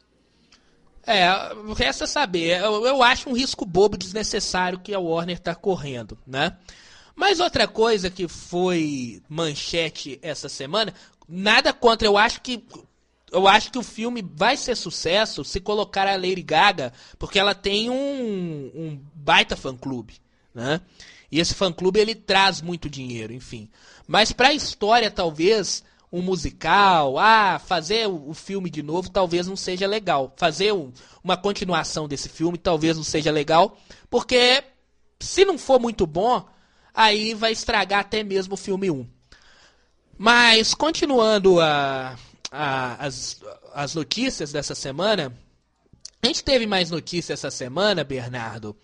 É, resta saber. Eu, eu acho um risco bobo desnecessário que a Warner tá correndo, né? Mas outra coisa que foi manchete essa semana, nada contra, eu acho que eu acho que o filme vai ser sucesso se colocar a Lady Gaga, porque ela tem um, um baita fã-clube, né? E esse fã-clube ele traz muito dinheiro, enfim. Mas para a história, talvez um musical, ah, fazer o, filme de novo talvez não seja legal. Fazer um, uma continuação desse filme talvez não seja legal, porque se não for muito bom, aí vai estragar até mesmo o filme 1. Mas continuando a, a, as, as notícias dessa semana, a gente teve mais notícias essa semana, Bernardo,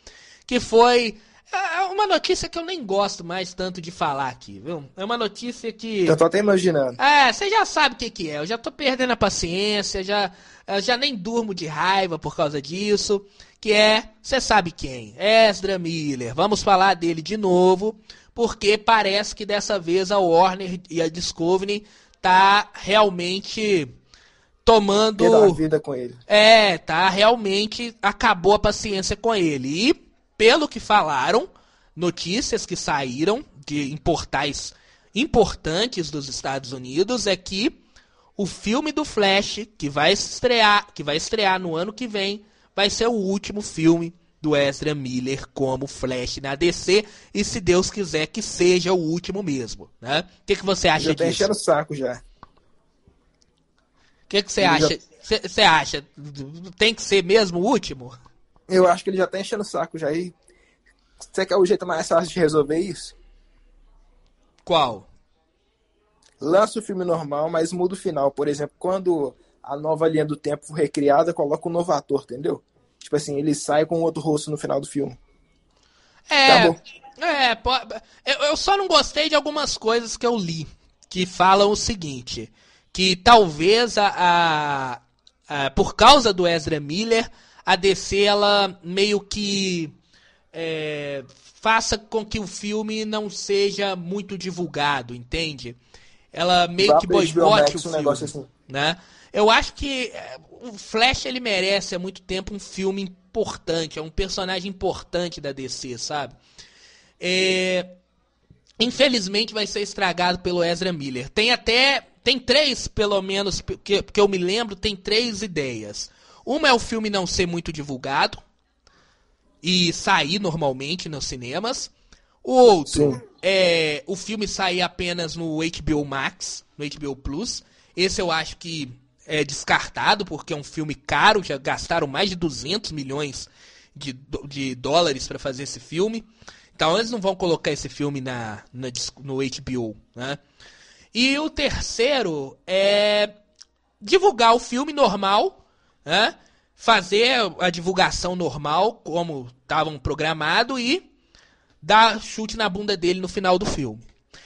que foi é, é uma notícia que eu nem gosto mais tanto de falar aqui, viu? É uma notícia que. Eu tô até imaginando. É, você já sabe o que, que é. Eu já tô perdendo a paciência, já, já nem durmo de raiva por causa disso. Que é, você sabe quem? Esdra Miller. Vamos falar dele de novo, porque parece que dessa vez a Warner e a Discovery tá realmente tomando. vida com ele. É, tá realmente acabou a paciência com ele. E pelo que falaram, notícias que saíram de em portais importantes dos Estados Unidos é que o filme do Flash que vai estrear, que vai estrear no ano que vem, vai ser o último filme do Ezra Miller como Flash na DC e se Deus quiser que seja o último mesmo, né? O que, que você acha já tá disso? enchendo o saco já. O que, que você acha? Você já... acha? Tem que ser mesmo o último? Eu acho que ele já tá enchendo o saco já. E você quer o jeito mais fácil de resolver isso? Qual? Lança o filme normal, mas muda o final. Por exemplo, quando a nova linha do tempo for recriada, coloca um novo ator, entendeu? Tipo assim, ele sai com outro rosto no final do filme. É. É, eu só não gostei de algumas coisas que eu li que falam o seguinte: que talvez a, a, a por causa do Ezra Miller, a DC ela meio que é, faça com que o filme não seja muito divulgado, entende? Ela meio que boicote o filme, um assim. né? Eu acho que é, o Flash ele merece há muito tempo um filme importante, é um personagem importante da DC, sabe? É, infelizmente vai ser estragado pelo Ezra Miller. Tem até tem três, pelo menos, que, que eu me lembro, tem três ideias. Uma é o filme não ser muito divulgado e sair normalmente nos cinemas. O outro Sim. é o filme sair apenas no HBO Max, no HBO Plus. Esse eu acho que é descartado porque é um filme caro, já gastaram mais de 200 milhões de, de dólares para fazer esse filme. Então eles não vão colocar esse filme na, na no HBO, né? E o terceiro é divulgar o filme normal, né? fazer a divulgação normal, como estavam programado, e dar chute na bunda dele no final do filme.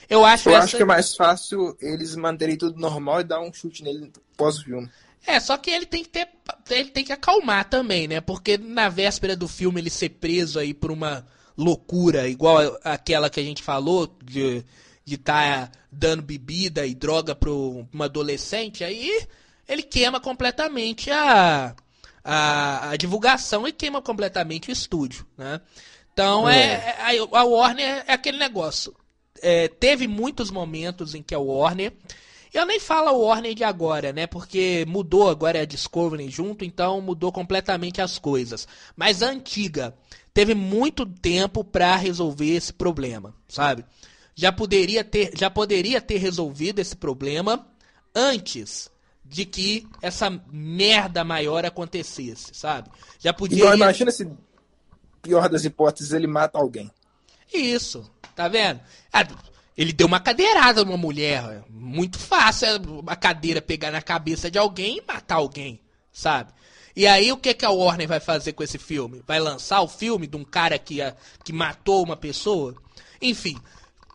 Eu acho, Eu essa... acho que é mais fácil eles manterem tudo normal e dar um chute nele pós o filme. É, só que ele tem que ter. Ele tem que acalmar também, né? Porque na véspera do filme ele ser preso aí por uma loucura, igual aquela que a gente falou, de de estar tá dando bebida e droga para uma adolescente, aí ele queima completamente a, a, a divulgação e queima completamente o estúdio, né? Então é, é, é a, Warner é aquele negócio. É, teve muitos momentos em que a Warner eu nem falo a Warner de agora, né? Porque mudou agora a Discovery junto, então mudou completamente as coisas. Mas a antiga teve muito tempo para resolver esse problema, sabe? Já poderia ter, já poderia ter resolvido esse problema antes de que essa merda maior acontecesse, sabe? Já podia. Igual, imagina se, pior das hipóteses, ele mata alguém. Isso, tá vendo? Ah, ele deu uma cadeirada numa mulher. Muito fácil uma cadeira pegar na cabeça de alguém e matar alguém, sabe? E aí o que, que a Warner vai fazer com esse filme? Vai lançar o filme de um cara que, que matou uma pessoa? Enfim,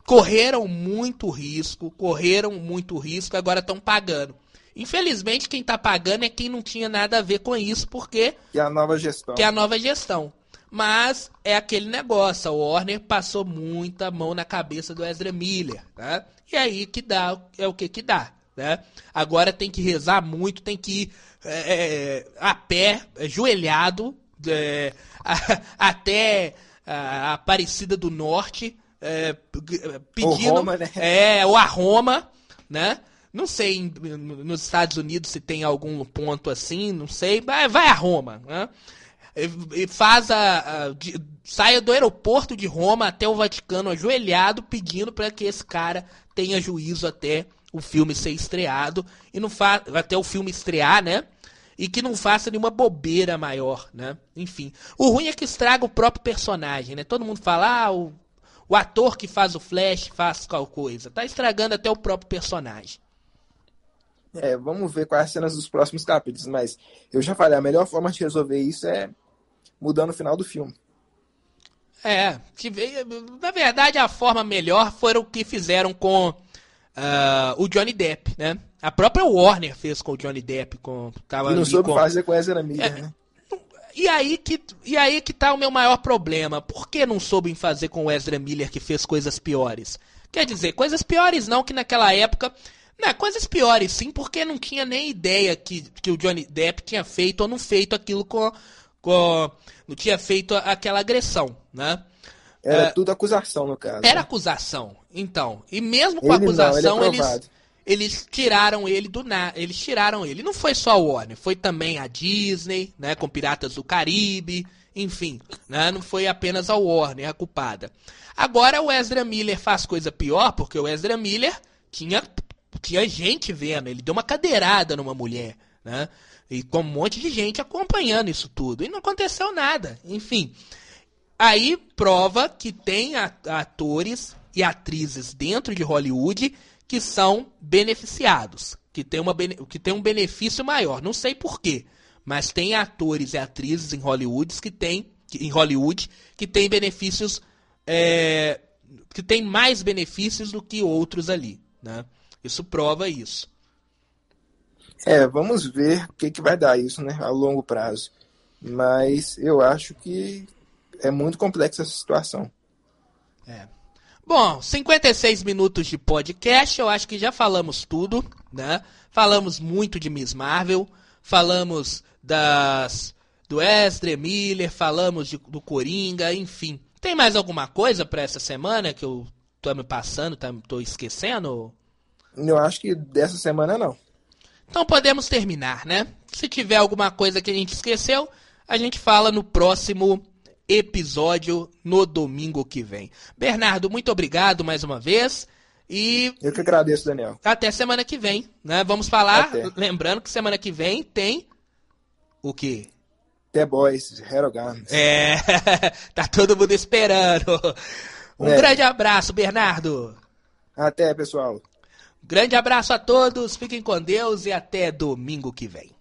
correram muito risco, correram muito risco, agora estão pagando. Infelizmente, quem está pagando é quem não tinha nada a ver com isso, porque. Que é a nova gestão. Que é a nova gestão. Mas é aquele negócio, a Warner passou muita mão na cabeça do Ezra Miller, né? E aí que dá, é o que que dá, né? Agora tem que rezar muito, tem que ir é, é a pé, ajoelhado, é, até a Aparecida do Norte, é, pedindo. O Roma, né? É, o a Roma, né? Não sei em- nos Estados Unidos se tem algum ponto assim, não sei. Vai, vai a Roma, né? E- faz a, a- de- saia do aeroporto de Roma até o Vaticano ajoelhado pedindo para que esse cara tenha juízo até o filme ser estreado e não fa até o filme estrear, né? E que não faça nenhuma bobeira maior, né? Enfim, o ruim é que estraga o próprio personagem, né? Todo mundo fala, ah, o, o ator que faz o Flash faz qual coisa, tá estragando até o próprio personagem. É, vamos ver quais as cenas dos próximos capítulos, mas eu já falei, a melhor forma de resolver isso é mudando o final do filme. É, que veio- na verdade a forma melhor foi o que fizeram com ah, o Johnny Depp, né? A própria Warner fez com o Johnny Depp, com tava E não soube com- fazer com Ezra Miller, É. né? E aí que e aí que tá o meu maior problema. Por que não soube fazer com o Ezra Miller que fez coisas piores? Quer dizer, coisas piores não que naquela época, não, coisas piores sim, porque não tinha nem ideia que, que o Johnny Depp tinha feito ou não feito aquilo com com não tinha feito aquela agressão, né? Era É. tudo acusação, no caso. Era né? acusação. Então, e mesmo com Ele não, ele é acusação, eles, eles tiraram ele do nada. Eles tiraram ele. Não foi só a Warner, foi também a Disney, né, com Piratas do Caribe, enfim, né, não foi apenas a Warner a culpada. Agora o Ezra Miller faz coisa pior, porque o Ezra Miller tinha tinha gente vendo, ele deu uma cadeirada numa mulher, né? E com um monte de gente acompanhando isso tudo. E não aconteceu nada. Enfim, Aí prova que tem atores e atrizes dentro de Hollywood que são beneficiados, que tem, uma, que tem um benefício maior. Não sei porquê, mas tem atores e atrizes em Hollywood que que- em Hollywood que tem benefícios, é, que tem mais benefícios do que outros ali, né? Isso prova isso. É, vamos ver o que, que vai dar isso, né, a longo prazo. Mas eu acho que é muito complexa essa situação. Bom, 56 minutos de podcast, eu acho que já falamos tudo, né? Falamos muito de Miss Marvel, falamos das do Ezra Miller, falamos de- do Coringa, enfim. Tem mais alguma coisa pra essa semana que eu tô me passando, tá, tô esquecendo? Eu acho que dessa semana não. Então podemos terminar, né? Se tiver alguma coisa que a gente esqueceu, a gente fala no próximo episódio no domingo que vem. Bernardo, muito obrigado mais uma vez e Eu que agradeço, Daniel. até semana que vem, né? Vamos falar, Até. lembrando que semana que vem tem o quê? The Boys, Hero Guns. É, tá todo mundo esperando. Um É. grande abraço, Bernardo. Até, pessoal. Grande abraço a todos, fiquem com Deus e até domingo que vem.